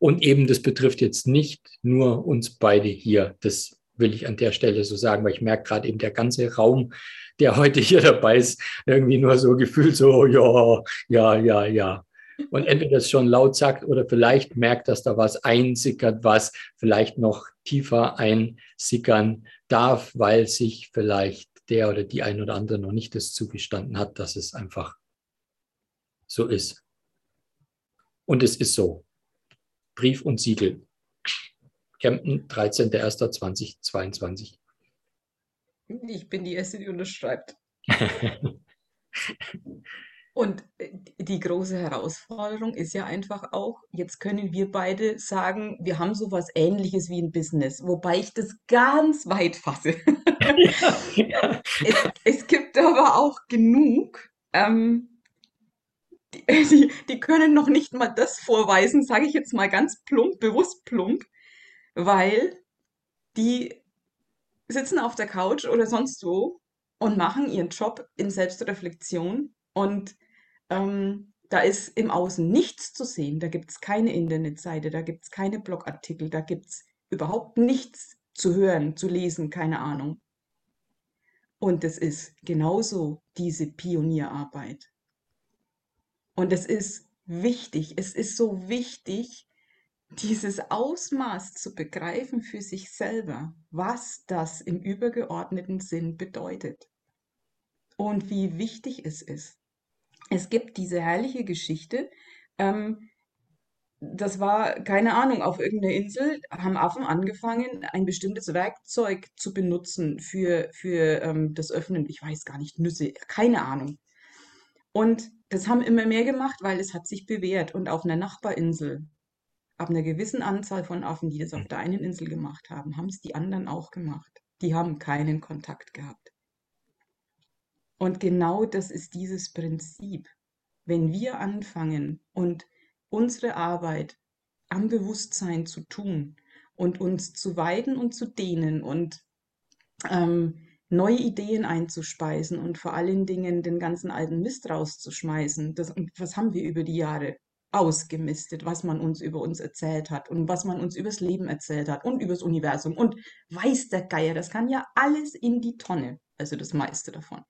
Und eben, das betrifft jetzt nicht nur uns beide hier. Das will ich an der Stelle so sagen, weil ich merke gerade eben der ganze Raum, der heute hier dabei ist, irgendwie nur so gefühlt so, ja, ja, ja, ja. Und entweder das schon laut sagt oder vielleicht merkt, dass da was einsickert, was vielleicht noch tiefer einsickern darf, weil sich vielleicht der oder die ein oder andere noch nicht das zugestanden hat, dass es einfach so ist. Und es ist so. Brief und Siegel. Kempten, 13.01.2022. Ich bin die Erste, die unterschreibt. Und äh, die große Herausforderung ist ja einfach auch, jetzt können wir beide sagen, wir haben sowas ähnliches wie ein Business, wobei ich das ganz weit fasse. Ja, Es, es, gibt aber auch genug, ähm, die, die, die, können noch nicht mal das vorweisen, sage ich jetzt mal ganz plump, bewusst plump, weil die sitzen auf der Couch oder sonst wo und machen ihren Job in Selbstreflexion und ähm, da ist im Außen nichts zu sehen. Da gibt es keine Internetseite, da gibt es keine Blogartikel, da gibt es überhaupt nichts zu hören, zu lesen, keine Ahnung. Und es ist genauso diese Pionierarbeit. Und es ist wichtig, es ist so wichtig, dieses Ausmaß zu begreifen für sich selber, was das im übergeordneten Sinn bedeutet und wie wichtig es ist es gibt diese herrliche Geschichte. Ähm, das war, keine Ahnung, auf irgendeiner Insel haben Affen angefangen, ein bestimmtes Werkzeug zu benutzen für, für ähm, das Öffnen, ich weiß gar nicht, Nüsse, keine Ahnung. Und das haben immer mehr gemacht, weil es hat sich bewährt. Und auf einer Nachbarinsel, ab einer gewissen Anzahl von Affen, die das auf der einen Insel gemacht haben, haben es die anderen auch gemacht. Die haben keinen Kontakt gehabt. Und genau das ist dieses Prinzip. Wenn wir anfangen und unsere Arbeit am Bewusstsein zu tun und uns zu weiden und zu dehnen und ähm, neue Ideen einzuspeisen und vor allen Dingen den ganzen alten Mist rauszuschmeißen. Das, was haben wir über die Jahre ausgemistet, was man uns über uns erzählt hat und was man uns übers Leben erzählt hat und übers Universum und weiß der Geier, das kann ja alles in die Tonne, also das meiste davon.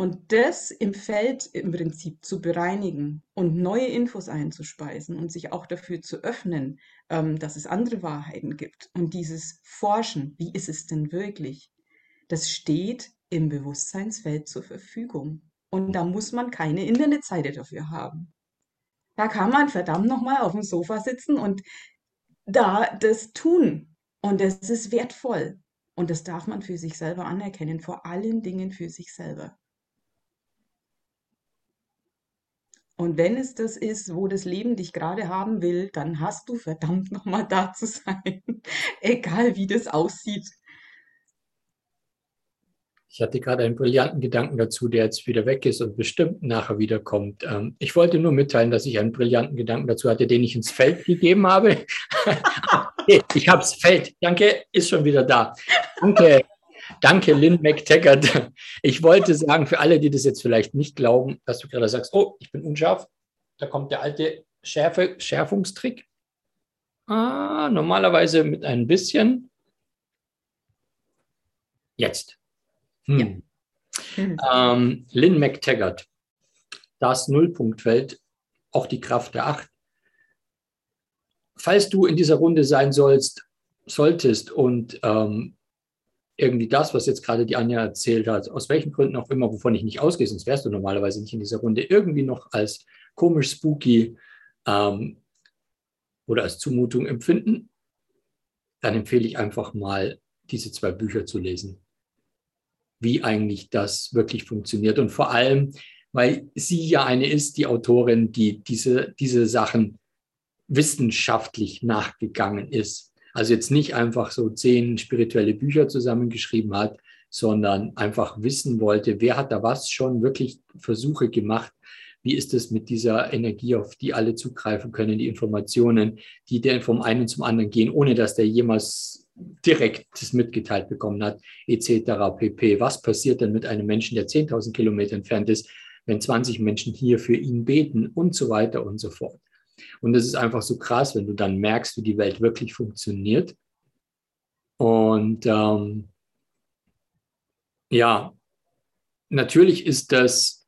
Und das im Feld im Prinzip zu bereinigen und neue Infos einzuspeisen und sich auch dafür zu öffnen, ähm, dass es andere Wahrheiten gibt. Und dieses Forschen, wie ist es denn wirklich, das steht im Bewusstseinsfeld zur Verfügung. Und da muss man keine Internetseite dafür haben. Da kann man verdammt nochmal auf dem Sofa sitzen und da das tun. Und das ist wertvoll. Und das darf man für sich selber anerkennen, vor allen Dingen für sich selber. Und wenn es das ist, wo das Leben dich gerade haben will, dann hast du verdammt nochmal da zu sein. Egal wie das aussieht. Ich hatte gerade einen brillanten Gedanken dazu, der jetzt wieder weg ist und bestimmt nachher wiederkommt. Ähm, ich wollte nur mitteilen, dass ich einen brillanten Gedanken dazu hatte, den ich ins Feld gegeben habe. ich habe es Feld. Danke, ist schon wieder da. Danke. Danke, Lynn McTaggart. Ich wollte sagen, für alle, die das jetzt vielleicht nicht glauben, dass du gerade sagst, oh, ich bin unscharf, da kommt der alte Schärfe, Schärfungstrick. Ah, normalerweise mit ein bisschen. Jetzt. Hm. Ja. Ähm, Lynn McTaggart, das Nullpunktfeld, auch die Kraft der Acht. Falls du in dieser Runde sein sollst, solltest und ähm, irgendwie das, was jetzt gerade die Anja erzählt hat, aus welchen Gründen auch immer, wovon ich nicht ausgehe, sonst wärst du normalerweise nicht in dieser Runde, irgendwie noch als komisch, spooky ähm, oder als Zumutung empfinden, dann empfehle ich einfach mal, diese zwei Bücher zu lesen. Wie eigentlich das wirklich funktioniert. Und vor allem, weil sie ja eine ist, die Autorin, die diese, diese Sachen wissenschaftlich nachgegangen ist. Also jetzt nicht einfach so zehn spirituelle Bücher zusammengeschrieben hat, sondern einfach wissen wollte, wer hat da was schon wirklich Versuche gemacht, wie ist es mit dieser Energie, auf die alle zugreifen können, die Informationen, die der vom einen zum anderen gehen, ohne dass der jemals direkt das mitgeteilt bekommen hat, etc. pp. Was passiert denn mit einem Menschen, der 10.000 Kilometer entfernt ist, wenn 20 Menschen hier für ihn beten und so weiter und so fort. Und das ist einfach so krass, wenn du dann merkst, wie die Welt wirklich funktioniert. Und ähm, ja, natürlich ist das,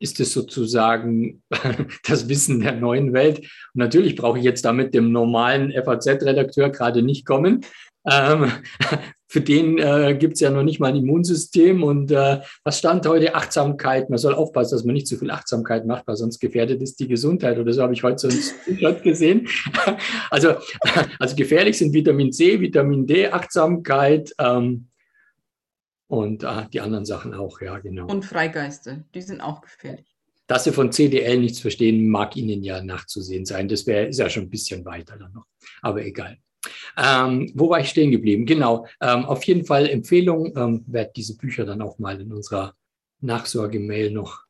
ist es sozusagen das Wissen der neuen Welt. Und natürlich brauche ich jetzt damit dem normalen FAZ-Redakteur gerade nicht kommen. Ähm, für den äh, gibt es ja noch nicht mal ein Immunsystem. Und äh, was stand heute? Achtsamkeit. Man soll aufpassen, dass man nicht zu viel Achtsamkeit macht, weil sonst gefährdet ist die Gesundheit. Oder so habe ich heute so ein Screenshot gesehen. also, also gefährlich sind Vitamin C, Vitamin D, Achtsamkeit. Ähm, und äh, die anderen Sachen auch, ja, genau. Und Freigeiste, die sind auch gefährlich. Dass Sie von CDL nichts verstehen, mag Ihnen ja nachzusehen sein. Das wäre ist ja schon ein bisschen weiter dann noch. Aber egal. Ähm, wo war ich stehen geblieben? Genau, ähm, auf jeden Fall Empfehlung. Ähm, werde diese Bücher dann auch mal in unserer Nachsorge-Mail noch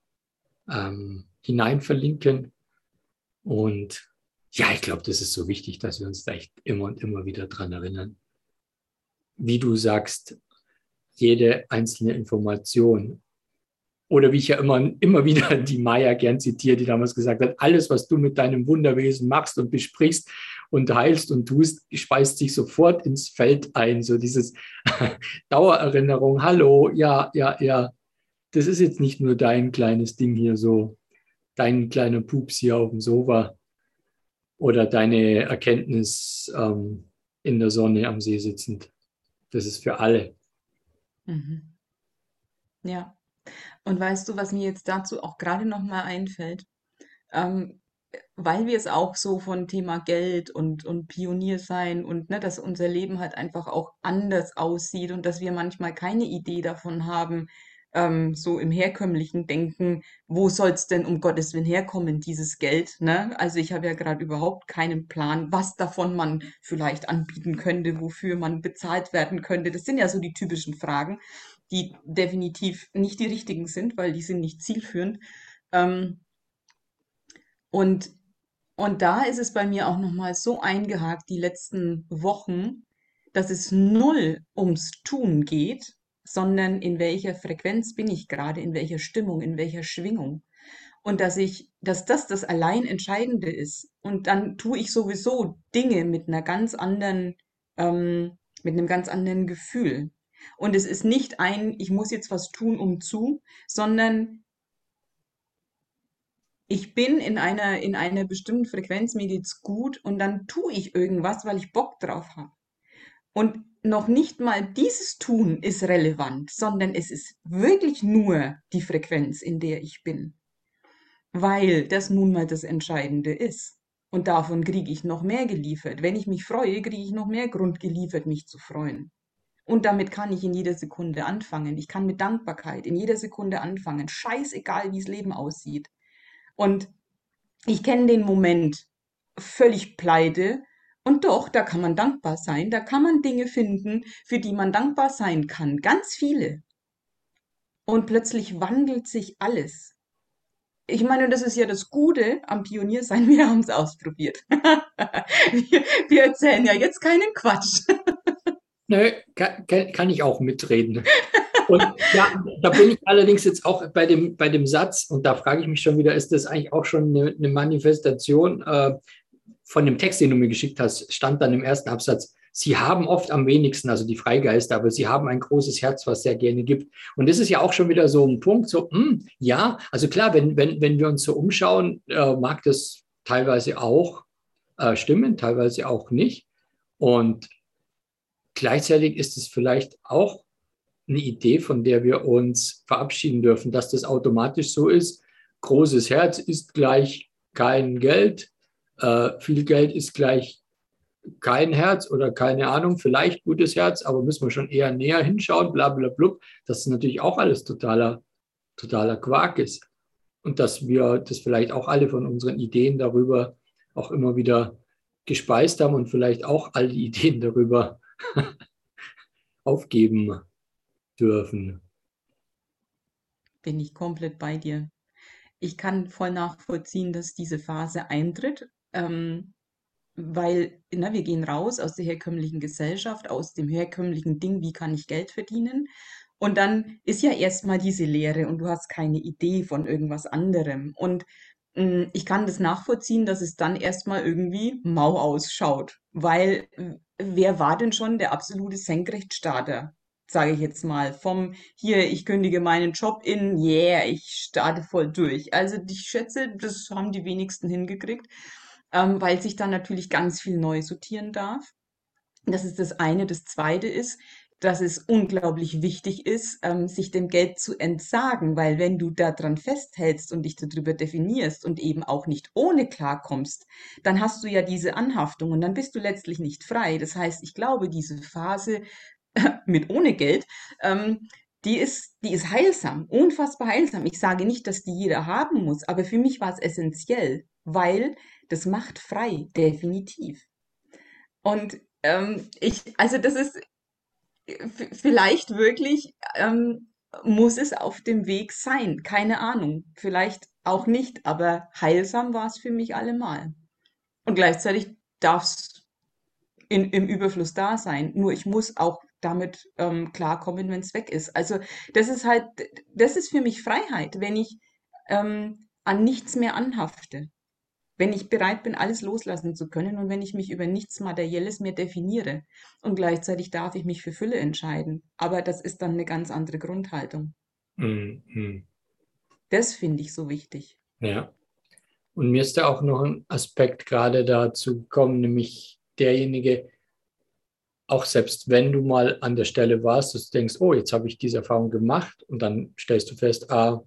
ähm, hinein verlinken. Und ja, ich glaube, das ist so wichtig, dass wir uns da echt immer und immer wieder dran erinnern. Wie du sagst, jede einzelne Information. Oder wie ich ja immer, immer wieder die Maya gern zitiere, die damals gesagt hat, alles, was du mit deinem Wunderwesen machst und besprichst, und heilst und tust, speist sich sofort ins Feld ein. So dieses Dauererinnerung, hallo, ja, ja, ja, das ist jetzt nicht nur dein kleines Ding hier so, dein kleiner Pups hier auf dem Sofa oder deine Erkenntnis ähm, in der Sonne am See sitzend. Das ist für alle. Mhm. Ja. Und weißt du, was mir jetzt dazu auch gerade noch mal einfällt? Ähm, weil wir es auch so von Thema Geld und, und Pionier sein und ne, dass unser Leben halt einfach auch anders aussieht und dass wir manchmal keine Idee davon haben, ähm, so im herkömmlichen Denken, wo soll es denn um Gottes Willen herkommen, dieses Geld? Ne? Also ich habe ja gerade überhaupt keinen Plan, was davon man vielleicht anbieten könnte, wofür man bezahlt werden könnte. Das sind ja so die typischen Fragen, die definitiv nicht die richtigen sind, weil die sind nicht zielführend. Ähm, und, und da ist es bei mir auch nochmal so eingehakt, die letzten Wochen, dass es null ums Tun geht, sondern in welcher Frequenz bin ich gerade, in welcher Stimmung, in welcher Schwingung. Und dass ich, dass das das allein Entscheidende ist. Und dann tue ich sowieso Dinge mit einer ganz anderen, ähm, mit einem ganz anderen Gefühl. Und es ist nicht ein, ich muss jetzt was tun, um zu, sondern ich bin in einer, in einer bestimmten Frequenz, mir geht's gut und dann tue ich irgendwas, weil ich Bock drauf habe. Und noch nicht mal dieses Tun ist relevant, sondern es ist wirklich nur die Frequenz, in der ich bin. Weil das nun mal das Entscheidende ist. Und davon kriege ich noch mehr geliefert. Wenn ich mich freue, kriege ich noch mehr Grund geliefert, mich zu freuen. Und damit kann ich in jeder Sekunde anfangen. Ich kann mit Dankbarkeit in jeder Sekunde anfangen. Scheißegal, wie das Leben aussieht. Und ich kenne den Moment völlig pleite. Und doch, da kann man dankbar sein. Da kann man Dinge finden, für die man dankbar sein kann. Ganz viele. Und plötzlich wandelt sich alles. Ich meine, das ist ja das Gute am Pioniersein. Wir haben es ausprobiert. wir, wir erzählen ja jetzt keinen Quatsch. Nö, kann, kann ich auch mitreden. Und ja, da bin ich allerdings jetzt auch bei dem, bei dem Satz, und da frage ich mich schon wieder, ist das eigentlich auch schon eine, eine Manifestation äh, von dem Text, den du mir geschickt hast, stand dann im ersten Absatz, Sie haben oft am wenigsten, also die Freigeister, aber sie haben ein großes Herz, was sehr gerne gibt. Und das ist ja auch schon wieder so ein Punkt, so, mh, hm, ja, also klar, wenn, wenn, wenn wir uns so umschauen, äh, mag das teilweise auch äh, stimmen, teilweise auch nicht. Und gleichzeitig ist es vielleicht auch eine Idee, von der wir uns verabschieden dürfen, dass das automatisch so ist. Großes Herz ist gleich kein Geld, äh, viel Geld ist gleich kein Herz oder keine Ahnung, vielleicht gutes Herz, aber müssen wir schon eher näher hinschauen, bla bla bla. Das ist natürlich auch alles totaler, totaler Quark ist. Und dass wir das vielleicht auch alle von unseren Ideen darüber auch immer wieder gespeist haben und vielleicht auch all die Ideen darüber aufgeben dürfen. Bin ich komplett bei dir. Ich kann voll nachvollziehen, dass diese Phase eintritt, ähm, weil na, ne, wir gehen raus aus der herkömmlichen Gesellschaft, aus dem herkömmlichen Ding, wie kann ich Geld verdienen. Und dann ist ja erstmal diese Leere und du hast keine Idee von irgendwas anderem. Und hm, ich kann das nachvollziehen, dass es dann erstmal irgendwie mau ausschaut, weil wer war denn schon der absolute Senkrechtstarter, sage ich jetzt mal, vom hier, ich kündige meinen Job in, yeah, ich starte voll durch. Also ich schätze, das haben die wenigsten hingekriegt, ähm, weil sich dann natürlich ganz viel neu sortieren darf. Das ist das eine. Das zweite ist, dass es unglaublich wichtig ist, ähm, sich dem Geld zu entsagen, weil wenn du daran festhältst und dich darüber definierst und eben auch nicht ohne klarkommst, dann hast du ja diese Anhaftung und dann bist du letztlich nicht frei. Das heißt, ich glaube, diese Phase mit ohne Geld, ähm, die ist, die ist heilsam, unfassbar heilsam. Ich sage nicht, dass die jeder haben muss, aber für mich war es essentiell, weil das macht frei, definitiv. Und ähm, ich, also das ist, vielleicht wirklich ähm, muss es auf dem Weg sein. Keine Ahnung. Vielleicht auch nicht, aber heilsam war es für mich allemal. Und gleichzeitig darf es im Überfluss da sein. Nur ich muss auch damit ähm, klarkommen, wenn es weg ist. Also das ist halt, das ist für mich Freiheit, wenn ich ähm, an nichts mehr anhafte wenn ich bereit bin, alles loslassen zu können und wenn ich mich über nichts Materielles mehr definiere. Und gleichzeitig darf ich mich für Fülle entscheiden. Aber das ist dann eine ganz andere Grundhaltung. Mhm. Das finde ich so wichtig. Ja. Und mir ist da auch noch ein Aspekt gerade dazu gekommen, nämlich derjenige, auch selbst wenn du mal an der Stelle warst, dass du denkst, oh, jetzt habe ich diese Erfahrung gemacht und dann stellst du fest, ah,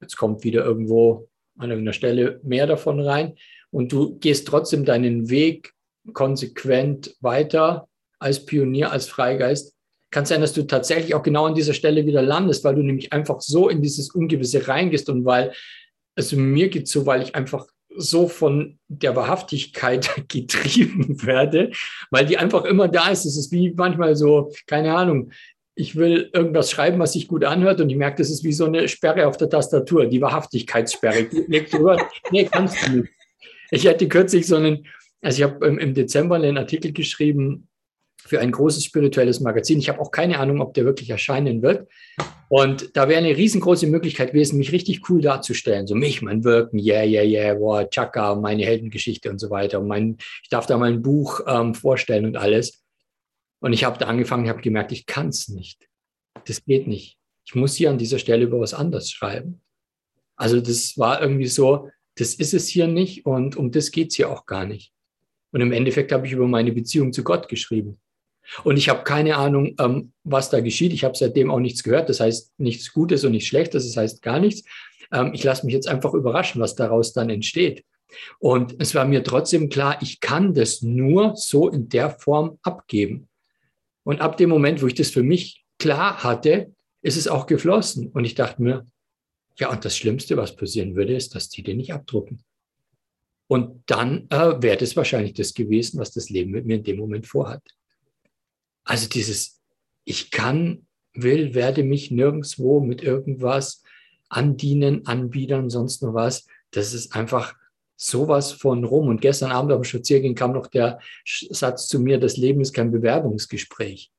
jetzt kommt wieder irgendwo an irgendeiner Stelle mehr davon rein und du gehst trotzdem deinen Weg konsequent weiter als Pionier, als Freigeist, kann sein, dass du tatsächlich auch genau an dieser Stelle wieder landest, weil du nämlich einfach so in dieses Ungewisse reingehst und weil, also mir geht so, weil ich einfach so von der Wahrhaftigkeit getrieben werde, weil die einfach immer da ist. Es ist wie manchmal so, keine Ahnung, ich will irgendwas schreiben, was sich gut anhört und ich merke, das ist wie so eine Sperre auf der Tastatur, die Wahrhaftigkeitssperre. Leg nee, kannst du nicht. Ich hatte kürzlich so einen, also ich habe im Dezember einen Artikel geschrieben für ein großes spirituelles Magazin. Ich habe auch keine Ahnung, ob der wirklich erscheinen wird. Und da wäre eine riesengroße Möglichkeit gewesen, mich richtig cool darzustellen. So mich, mein Wirken, yeah, yeah, yeah, boah, Chaka, meine Heldengeschichte und so weiter. Und mein, ich darf da mal ein Buch ähm, vorstellen und alles. Und ich habe da angefangen, habe gemerkt, ich kann es nicht. Das geht nicht. Ich muss hier an dieser Stelle über was anderes schreiben. Also das war irgendwie so, das ist es hier nicht und um das geht es hier auch gar nicht. Und im Endeffekt habe ich über meine Beziehung zu Gott geschrieben. Und ich habe keine Ahnung, ähm, was da geschieht. Ich habe seitdem auch nichts gehört. Das heißt nichts Gutes und nichts Schlechtes. Das heißt gar nichts. Ähm, ich lasse mich jetzt einfach überraschen, was daraus dann entsteht. Und es war mir trotzdem klar, ich kann das nur so in der Form abgeben. Und ab dem Moment, wo ich das für mich klar hatte, ist es auch geflossen. Und ich dachte mir, ja, und das Schlimmste, was passieren würde, ist, dass die den nicht abdrucken. Und dann äh, wäre das wahrscheinlich das gewesen, was das Leben mit mir in dem Moment vorhat. Also dieses, ich kann, will, werde mich nirgendwo mit irgendwas andienen, anbiedern, sonst noch was. Das ist einfach sowas von rum. Und gestern Abend am Spaziergehen kam noch der Satz zu mir, das Leben ist kein Bewerbungsgespräch.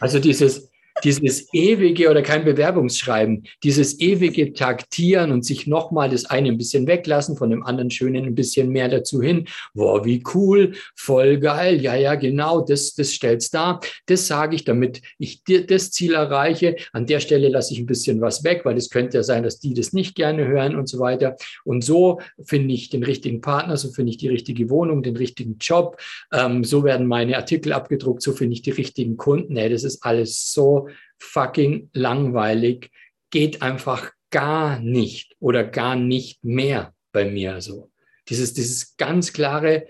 Also dieses, dieses ewige oder kein Bewerbungsschreiben, dieses ewige Taktieren und sich nochmal das eine ein bisschen weglassen, von dem anderen Schönen ein bisschen mehr dazu hin. Wow, wie cool, voll geil. Ja, ja, genau, das, das stellt's da. Das sage ich, damit ich das Ziel erreiche. An der Stelle lasse ich ein bisschen was weg, weil es könnte ja sein, dass die das nicht gerne hören und so weiter. Und so finde ich den richtigen Partner, so finde ich die richtige Wohnung, den richtigen Job. Ähm, so werden meine Artikel abgedruckt, so finde ich die richtigen Kunden. Hey, das ist alles so fucking langweilig, geht einfach gar nicht oder gar nicht mehr bei mir so. Dieses, dieses ganz klare,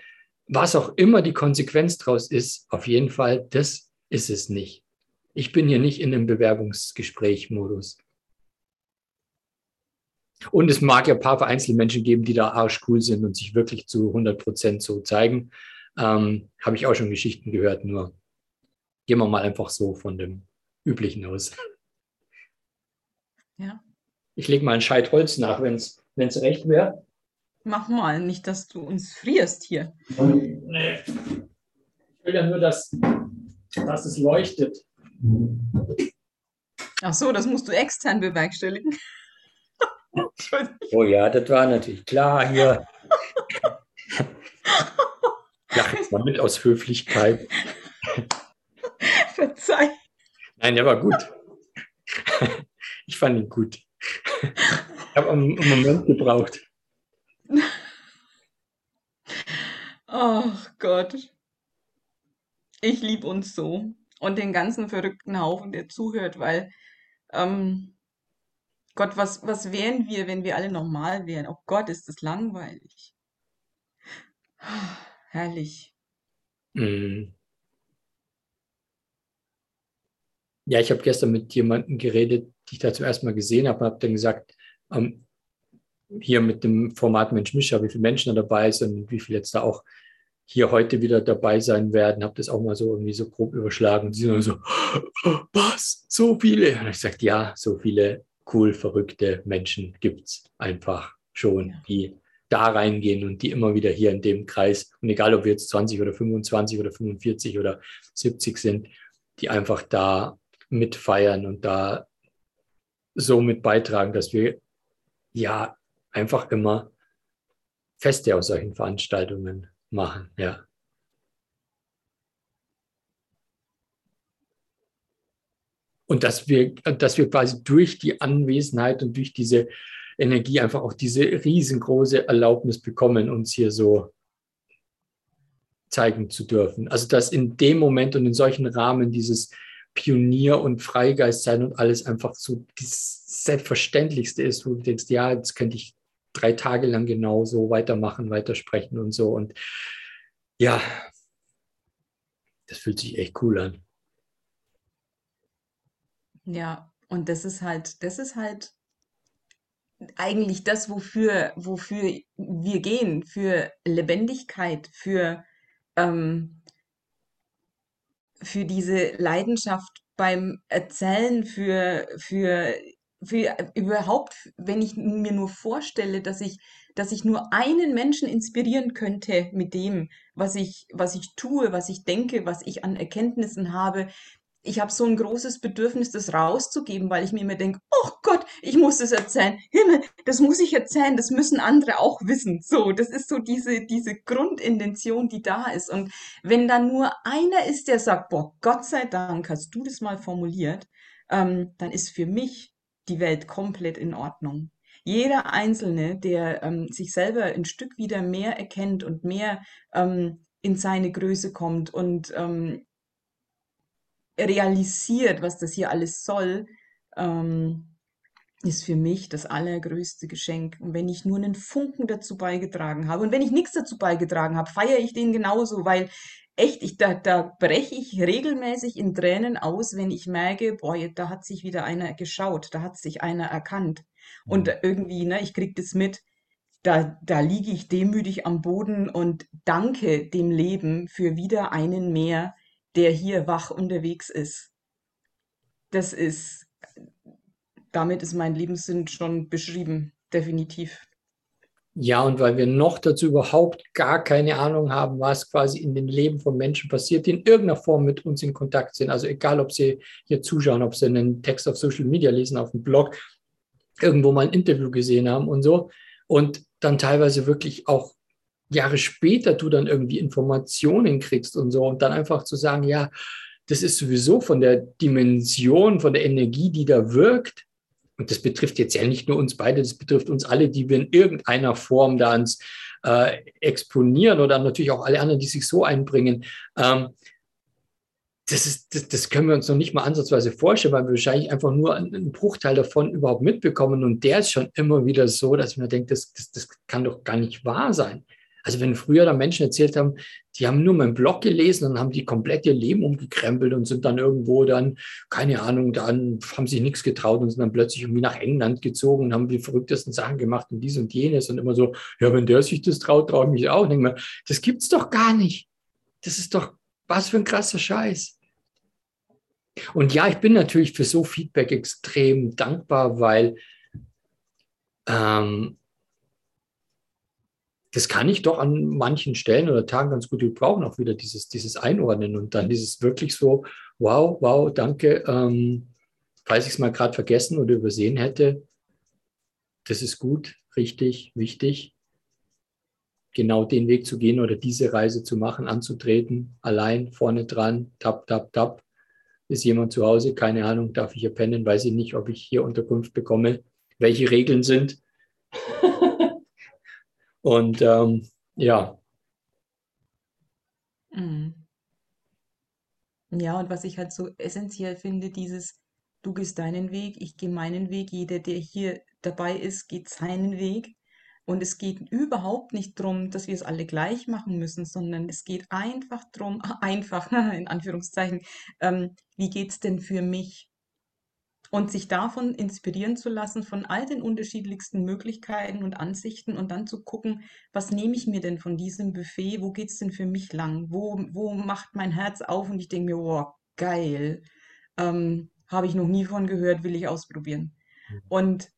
was auch immer die Konsequenz daraus ist, auf jeden Fall, das ist es nicht. Ich bin hier nicht in einem Bewerbungsgespräch-Modus. Und es mag ja ein paar Einzelmenschen geben, die da arschcool sind und sich wirklich zu 100 Prozent so zeigen. Ähm, Habe ich auch schon Geschichten gehört, nur gehen wir mal einfach so von dem üblichen aus. Ja. Ich lege mal ein Scheit Holz nach, wenn es recht wäre. Mach mal, nicht, dass du uns frierst hier. Nee. Ich will ja nur, dass, dass es leuchtet. Ach so, das musst du extern bewerkstelligen. oh ja, das war natürlich klar hier. Lach jetzt mal mit aus Höflichkeit. Verzeih. Nein, der war gut. Ich fand ihn gut. Ich habe einen Moment gebraucht. Ach Gott. Ich liebe uns so. Und den ganzen verrückten Haufen, der zuhört, weil, ähm, Gott, was, was wären wir, wenn wir alle normal wären? Oh Gott, ist das langweilig. Herrlich. Mhm. Ja, ich habe gestern mit jemandem geredet, die ich da zum ersten Mal gesehen habe, und habe dann gesagt, ähm, hier mit dem Format Mensch Mischer, wie viele Menschen da dabei sind und wie viele jetzt da auch hier heute wieder dabei sein werden, habe das auch mal so irgendwie so grob überschlagen. Und sie sind so, was? So viele? Und ich sagte, ja, so viele cool, verrückte Menschen gibt es einfach schon, die da reingehen und die immer wieder hier in dem Kreis, und egal ob wir jetzt 20 oder 25 oder 45 oder 70 sind, die einfach da mitfeiern und da so mit beitragen, dass wir ja einfach immer Feste aus solchen Veranstaltungen machen, ja. Und dass wir, dass wir quasi durch die Anwesenheit und durch diese Energie einfach auch diese riesengroße Erlaubnis bekommen, uns hier so zeigen zu dürfen. Also dass in dem Moment und in solchen Rahmen dieses Pionier und Freigeist sein und alles einfach so das Selbstverständlichste ist, wo du denkst, ja, jetzt könnte ich drei Tage lang genau so weitermachen, weitersprechen und so. Und ja, das fühlt sich echt cool an. Ja, und das ist halt, das ist halt eigentlich das, wofür, wofür wir gehen, für Lebendigkeit, für ähm, für diese Leidenschaft beim Erzählen, für, für, für überhaupt, wenn ich mir nur vorstelle, dass ich, dass ich nur einen Menschen inspirieren könnte mit dem, was ich, was ich tue, was ich denke, was ich an Erkenntnissen habe, ich habe so ein großes Bedürfnis, das rauszugeben, weil ich mir immer denke, oh Gott, ich muss das erzählen. Himmel, das muss ich erzählen, das müssen andere auch wissen. So, das ist so diese, diese Grundintention, die da ist. Und wenn da nur einer ist, der sagt, boah, Gott sei Dank hast du das mal formuliert, ähm, dann ist für mich die Welt komplett in Ordnung. Jeder Einzelne, der ähm, sich selber ein Stück wieder mehr erkennt und mehr ähm, in seine Größe kommt und ähm, realisiert, was das hier alles soll, ähm, ist für mich das allergrößte Geschenk. Und wenn ich nur einen Funken dazu beigetragen habe und wenn ich nichts dazu beigetragen habe, feiere ich den genauso, weil echt, ich, da, da breche ich regelmäßig in Tränen aus, wenn ich merke, boah, da hat sich wieder einer geschaut, da hat sich einer erkannt. Und mhm. irgendwie, ne, ich kriege das mit, da, da liege ich demütig am Boden und danke dem Leben für wieder einen mehr, der hier wach unterwegs ist. Das ist, damit ist mein Lebenssinn schon beschrieben, definitiv. Ja, und weil wir noch dazu überhaupt gar keine Ahnung haben, was quasi in den Leben von Menschen passiert, die in irgendeiner Form mit uns in Kontakt sind. Also egal, ob sie hier zuschauen, ob sie einen Text auf Social Media lesen, auf dem Blog, irgendwo mal ein Interview gesehen haben und so. Und dann teilweise wirklich auch Jahre später du dann irgendwie Informationen kriegst und so. Und dann einfach zu sagen, ja, das ist sowieso von der Dimension, von der Energie, die da wirkt, und das betrifft jetzt ja nicht nur uns beide, das betrifft uns alle, die wir in irgendeiner Form da ans äh, exponieren oder natürlich auch alle anderen, die sich so einbringen. Ähm, das, ist, das, das, können wir uns noch nicht mal ansatzweise vorstellen, weil wir wahrscheinlich einfach nur einen Bruchteil davon überhaupt mitbekommen. Und der ist schon immer wieder so, dass man denkt, das, das, das kann doch gar nicht wahr sein. Also wenn früher da Menschen erzählt haben, die haben nur meinen Blog gelesen und haben die komplett ihr Leben umgekrempelt und sind dann irgendwo dann, keine Ahnung, dann haben sich nichts getraut und sind dann plötzlich irgendwie nach England gezogen und haben die verrücktesten Sachen gemacht und dies und jenes und immer so, ja, wenn der sich das traut, traue ich mich auch. nicht mehr. das gibt's doch gar nicht. Das ist doch was für ein krasser Scheiß. Und ja, ich bin natürlich für so Feedback extrem dankbar, weil ähm, das kann ich doch an manchen Stellen oder Tagen ganz gut gebrauchen, auch wieder dieses, dieses Einordnen und dann dieses wirklich so, wow, wow, danke. Ähm, falls ich es mal gerade vergessen oder übersehen hätte, das ist gut, richtig, wichtig, genau den Weg zu gehen oder diese Reise zu machen, anzutreten, allein, vorne dran, tap, tap, tap. Ist jemand zu Hause? Keine Ahnung, darf ich hier pennen? Weiß ich nicht, ob ich hier Unterkunft bekomme. Welche Regeln sind? Und ähm, ja. Mhm. Ja, und was ich halt so essentiell finde, dieses, du gehst deinen Weg, ich gehe meinen Weg, jeder, der hier dabei ist, geht seinen Weg. Und es geht überhaupt nicht darum, dass wir es alle gleich machen müssen, sondern es geht einfach darum, einfach in Anführungszeichen, ähm, wie es denn für mich? Und sich davon inspirieren zu lassen, von all den unterschiedlichsten Möglichkeiten und Ansichten und dann zu gucken, was nehme ich mir denn von diesem Buffet, wo geht es denn für mich lang, wo, wo macht mein Herz auf? Und ich denke mir, wow, geil, ähm, habe ich noch nie von gehört, will ich ausprobieren. Mhm. Und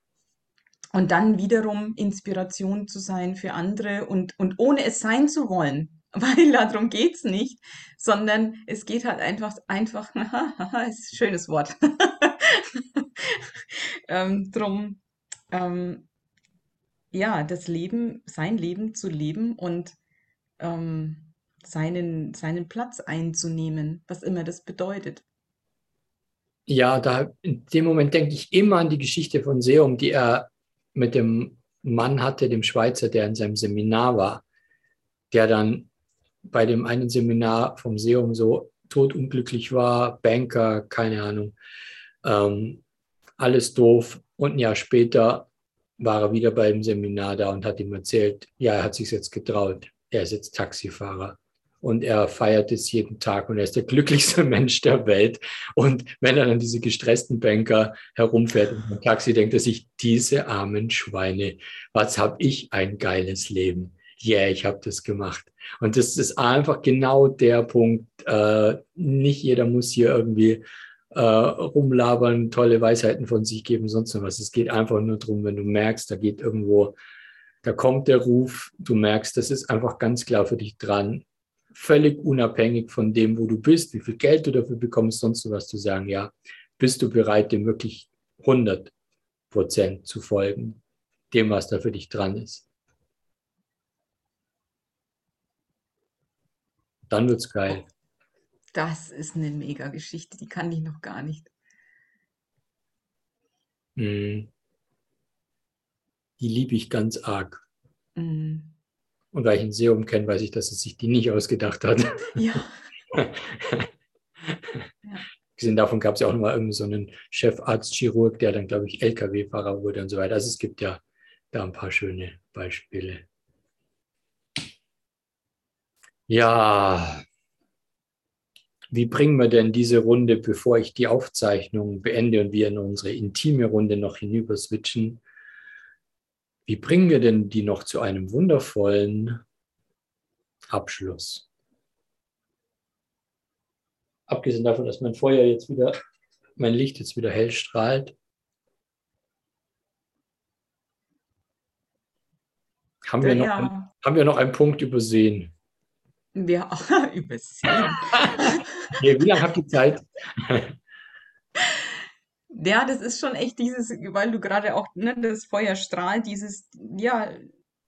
und dann wiederum Inspiration zu sein für andere und, und ohne es sein zu wollen, weil darum geht es nicht, sondern es geht halt einfach, einfach, ist ein schönes Wort, ähm, drum, ähm, ja, das Leben, sein Leben zu leben und ähm, seinen, seinen Platz einzunehmen, was immer das bedeutet. Ja, da in dem Moment denke ich immer an die Geschichte von Seum, die er mit dem Mann hatte, dem Schweizer, der in seinem Seminar war, der dann bei dem einen Seminar vom Seum so totunglücklich war, Banker, keine Ahnung, ähm, alles doof. Und ein Jahr später war er wieder beim Seminar da und hat ihm erzählt, ja, er hat sich jetzt getraut. Er ist jetzt Taxifahrer und er feiert es jeden Tag und er ist der glücklichste Mensch der Welt. Und wenn er dann diese gestressten Banker herumfährt im Taxi, denkt er sich, diese armen Schweine, was habe ich ein geiles Leben. Yeah, ich habe das gemacht. Und das ist einfach genau der Punkt. Äh, nicht jeder muss hier irgendwie äh, rumlabern, tolle Weisheiten von sich geben, sonst noch was. Es geht einfach nur darum, wenn du merkst, da geht irgendwo, da kommt der Ruf, du merkst, das ist einfach ganz klar für dich dran, völlig unabhängig von dem, wo du bist, wie viel Geld du dafür bekommst, sonst was zu sagen, ja, bist du bereit, dem wirklich 100 Prozent zu folgen, dem, was da für dich dran ist. Dann wird's geil. Das ist eine mega Geschichte, die kann ich noch gar nicht. Mm. Die liebe ich ganz arg. Mm. Und weil ich ihn Serum kenne, weiß ich, dass er sich die nicht ausgedacht hat. Ja. Gesehen davon gab es ja auch noch mal irgendeinen so einen Chefarzt, Chirurg, der dann, glaube ich, LKW-Fahrer wurde und so weiter. Also es gibt ja da ein paar schöne Beispiele. Ja, wie bringen wir denn diese Runde, bevor ich die Aufzeichnung beende und wir in unsere intime Runde noch hinüber switchen, wie bringen wir denn die noch zu einem wundervollen Abschluss? Abgesehen davon, dass mein Feuer jetzt wieder, mein Licht jetzt wieder hell strahlt. Haben wir, noch, Ja, haben wir noch einen Punkt übersehen? Wir übersehen. Nee, wie lange habt ihr Zeit? Ja, das ist schon echt dieses, weil du gerade auch, ne, das Feuer strahlt, dieses, ja,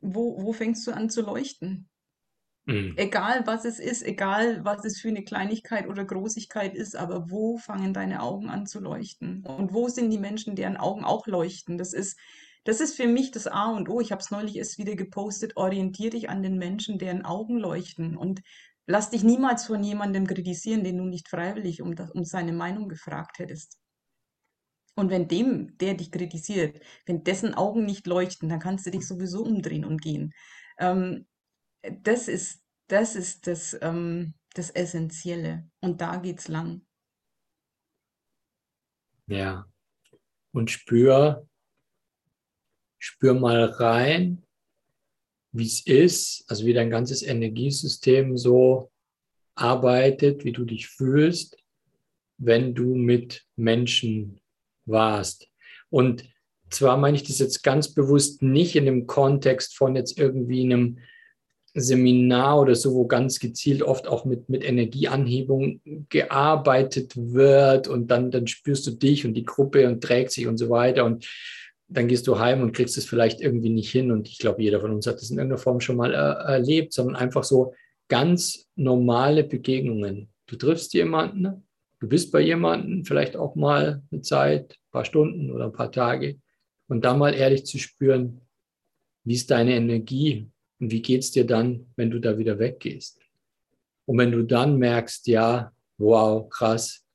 wo, wo fängst du an zu leuchten? Hm, Egal was es ist, egal was es für eine Kleinigkeit oder Großigkeit ist, aber wo fangen deine Augen an zu leuchten? Und wo sind die Menschen, deren Augen auch leuchten? Das ist, das ist für mich das A und O. Ich habe es neulich erst wieder gepostet. Orientier dich an den Menschen, deren Augen leuchten und lass dich niemals von jemandem kritisieren, den du nicht freiwillig um, das, um seine Meinung gefragt hättest. Und wenn dem, der dich kritisiert, wenn dessen Augen nicht leuchten, dann kannst du dich sowieso umdrehen und gehen. Ähm, das ist, das ist das, ähm, das Essentielle. Und da geht's lang. ja. Und spür, spür mal rein, wie es ist, also wie dein ganzes Energiesystem so arbeitet, wie du dich fühlst, wenn du mit Menschen warst. Und zwar meine ich das jetzt ganz bewusst nicht in dem Kontext von jetzt irgendwie einem Seminar oder so, wo ganz gezielt oft auch mit, mit Energieanhebung gearbeitet wird und dann, dann spürst du dich und die Gruppe und trägt sich und so weiter und dann gehst du heim und kriegst es vielleicht irgendwie nicht hin und ich glaube, jeder von uns hat das in irgendeiner Form schon mal äh, erlebt, sondern einfach so ganz normale Begegnungen. Du triffst jemanden, du bist bei jemandem, vielleicht auch mal eine Zeit, ein paar Stunden oder ein paar Tage und da mal ehrlich zu spüren, wie ist deine Energie und wie geht es dir dann, wenn du da wieder weggehst? Und wenn du dann merkst, ja, wow, krass,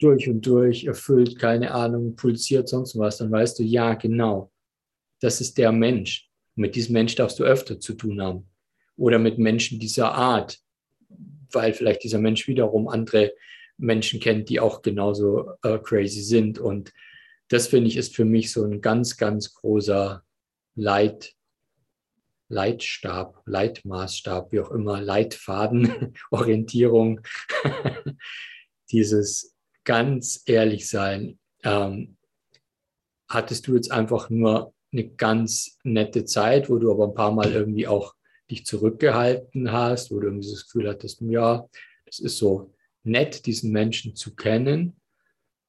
durch und durch erfüllt, keine Ahnung, pulsiert, sonst was, dann weißt du, ja, genau, das ist der Mensch. Mit diesem Mensch darfst du öfter zu tun haben. Oder mit Menschen dieser Art, weil vielleicht dieser Mensch wiederum andere Menschen kennt, die auch genauso äh, crazy sind. Und das finde ich ist für mich so ein ganz, ganz großer Leit, Leitstab, Leitmaßstab, wie auch immer, Leitfaden, Orientierung, dieses ganz ehrlich sein. Ähm, hattest du jetzt einfach nur eine ganz nette Zeit, wo du aber ein paar Mal irgendwie auch dich zurückgehalten hast, wo du irgendwie das Gefühl hattest, ja, das ist so nett, diesen Menschen zu kennen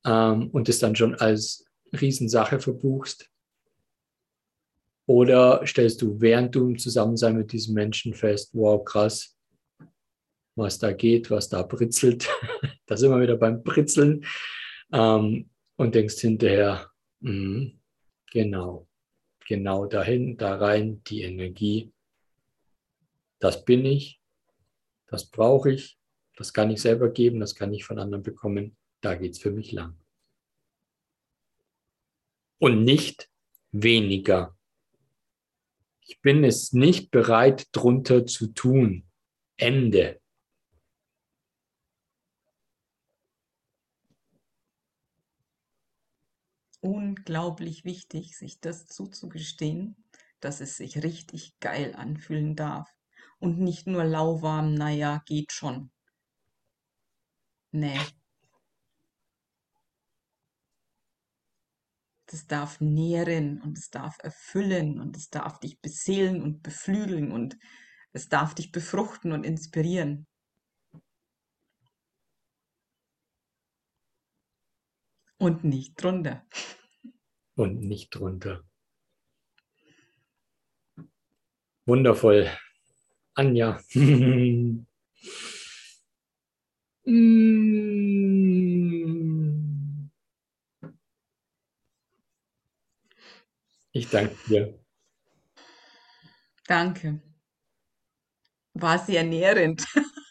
ähm, und es dann schon als Riesensache verbuchst? Oder stellst du, während du im Zusammensein mit diesem Menschen fest, wow, krass, was da geht, was da britzelt. da sind wir wieder beim Britzeln. Ähm, und denkst hinterher, mh, genau, genau dahin, da rein, die Energie. Das bin ich, das brauche ich, das kann ich selber geben, das kann ich von anderen bekommen. Da geht es für mich lang. Und nicht weniger. Ich bin es nicht bereit, drunter zu tun. Ende. Unglaublich wichtig, sich das zuzugestehen, dass es sich richtig geil anfühlen darf. Und nicht nur lauwarm, naja, geht schon. Nee. Das darf nähren und es darf erfüllen und es darf dich beseelen und beflügeln und es darf dich befruchten und inspirieren. Und nicht drunter. Und nicht drunter. Wundervoll. Anja. Ich danke dir. Danke. War sehr nährend.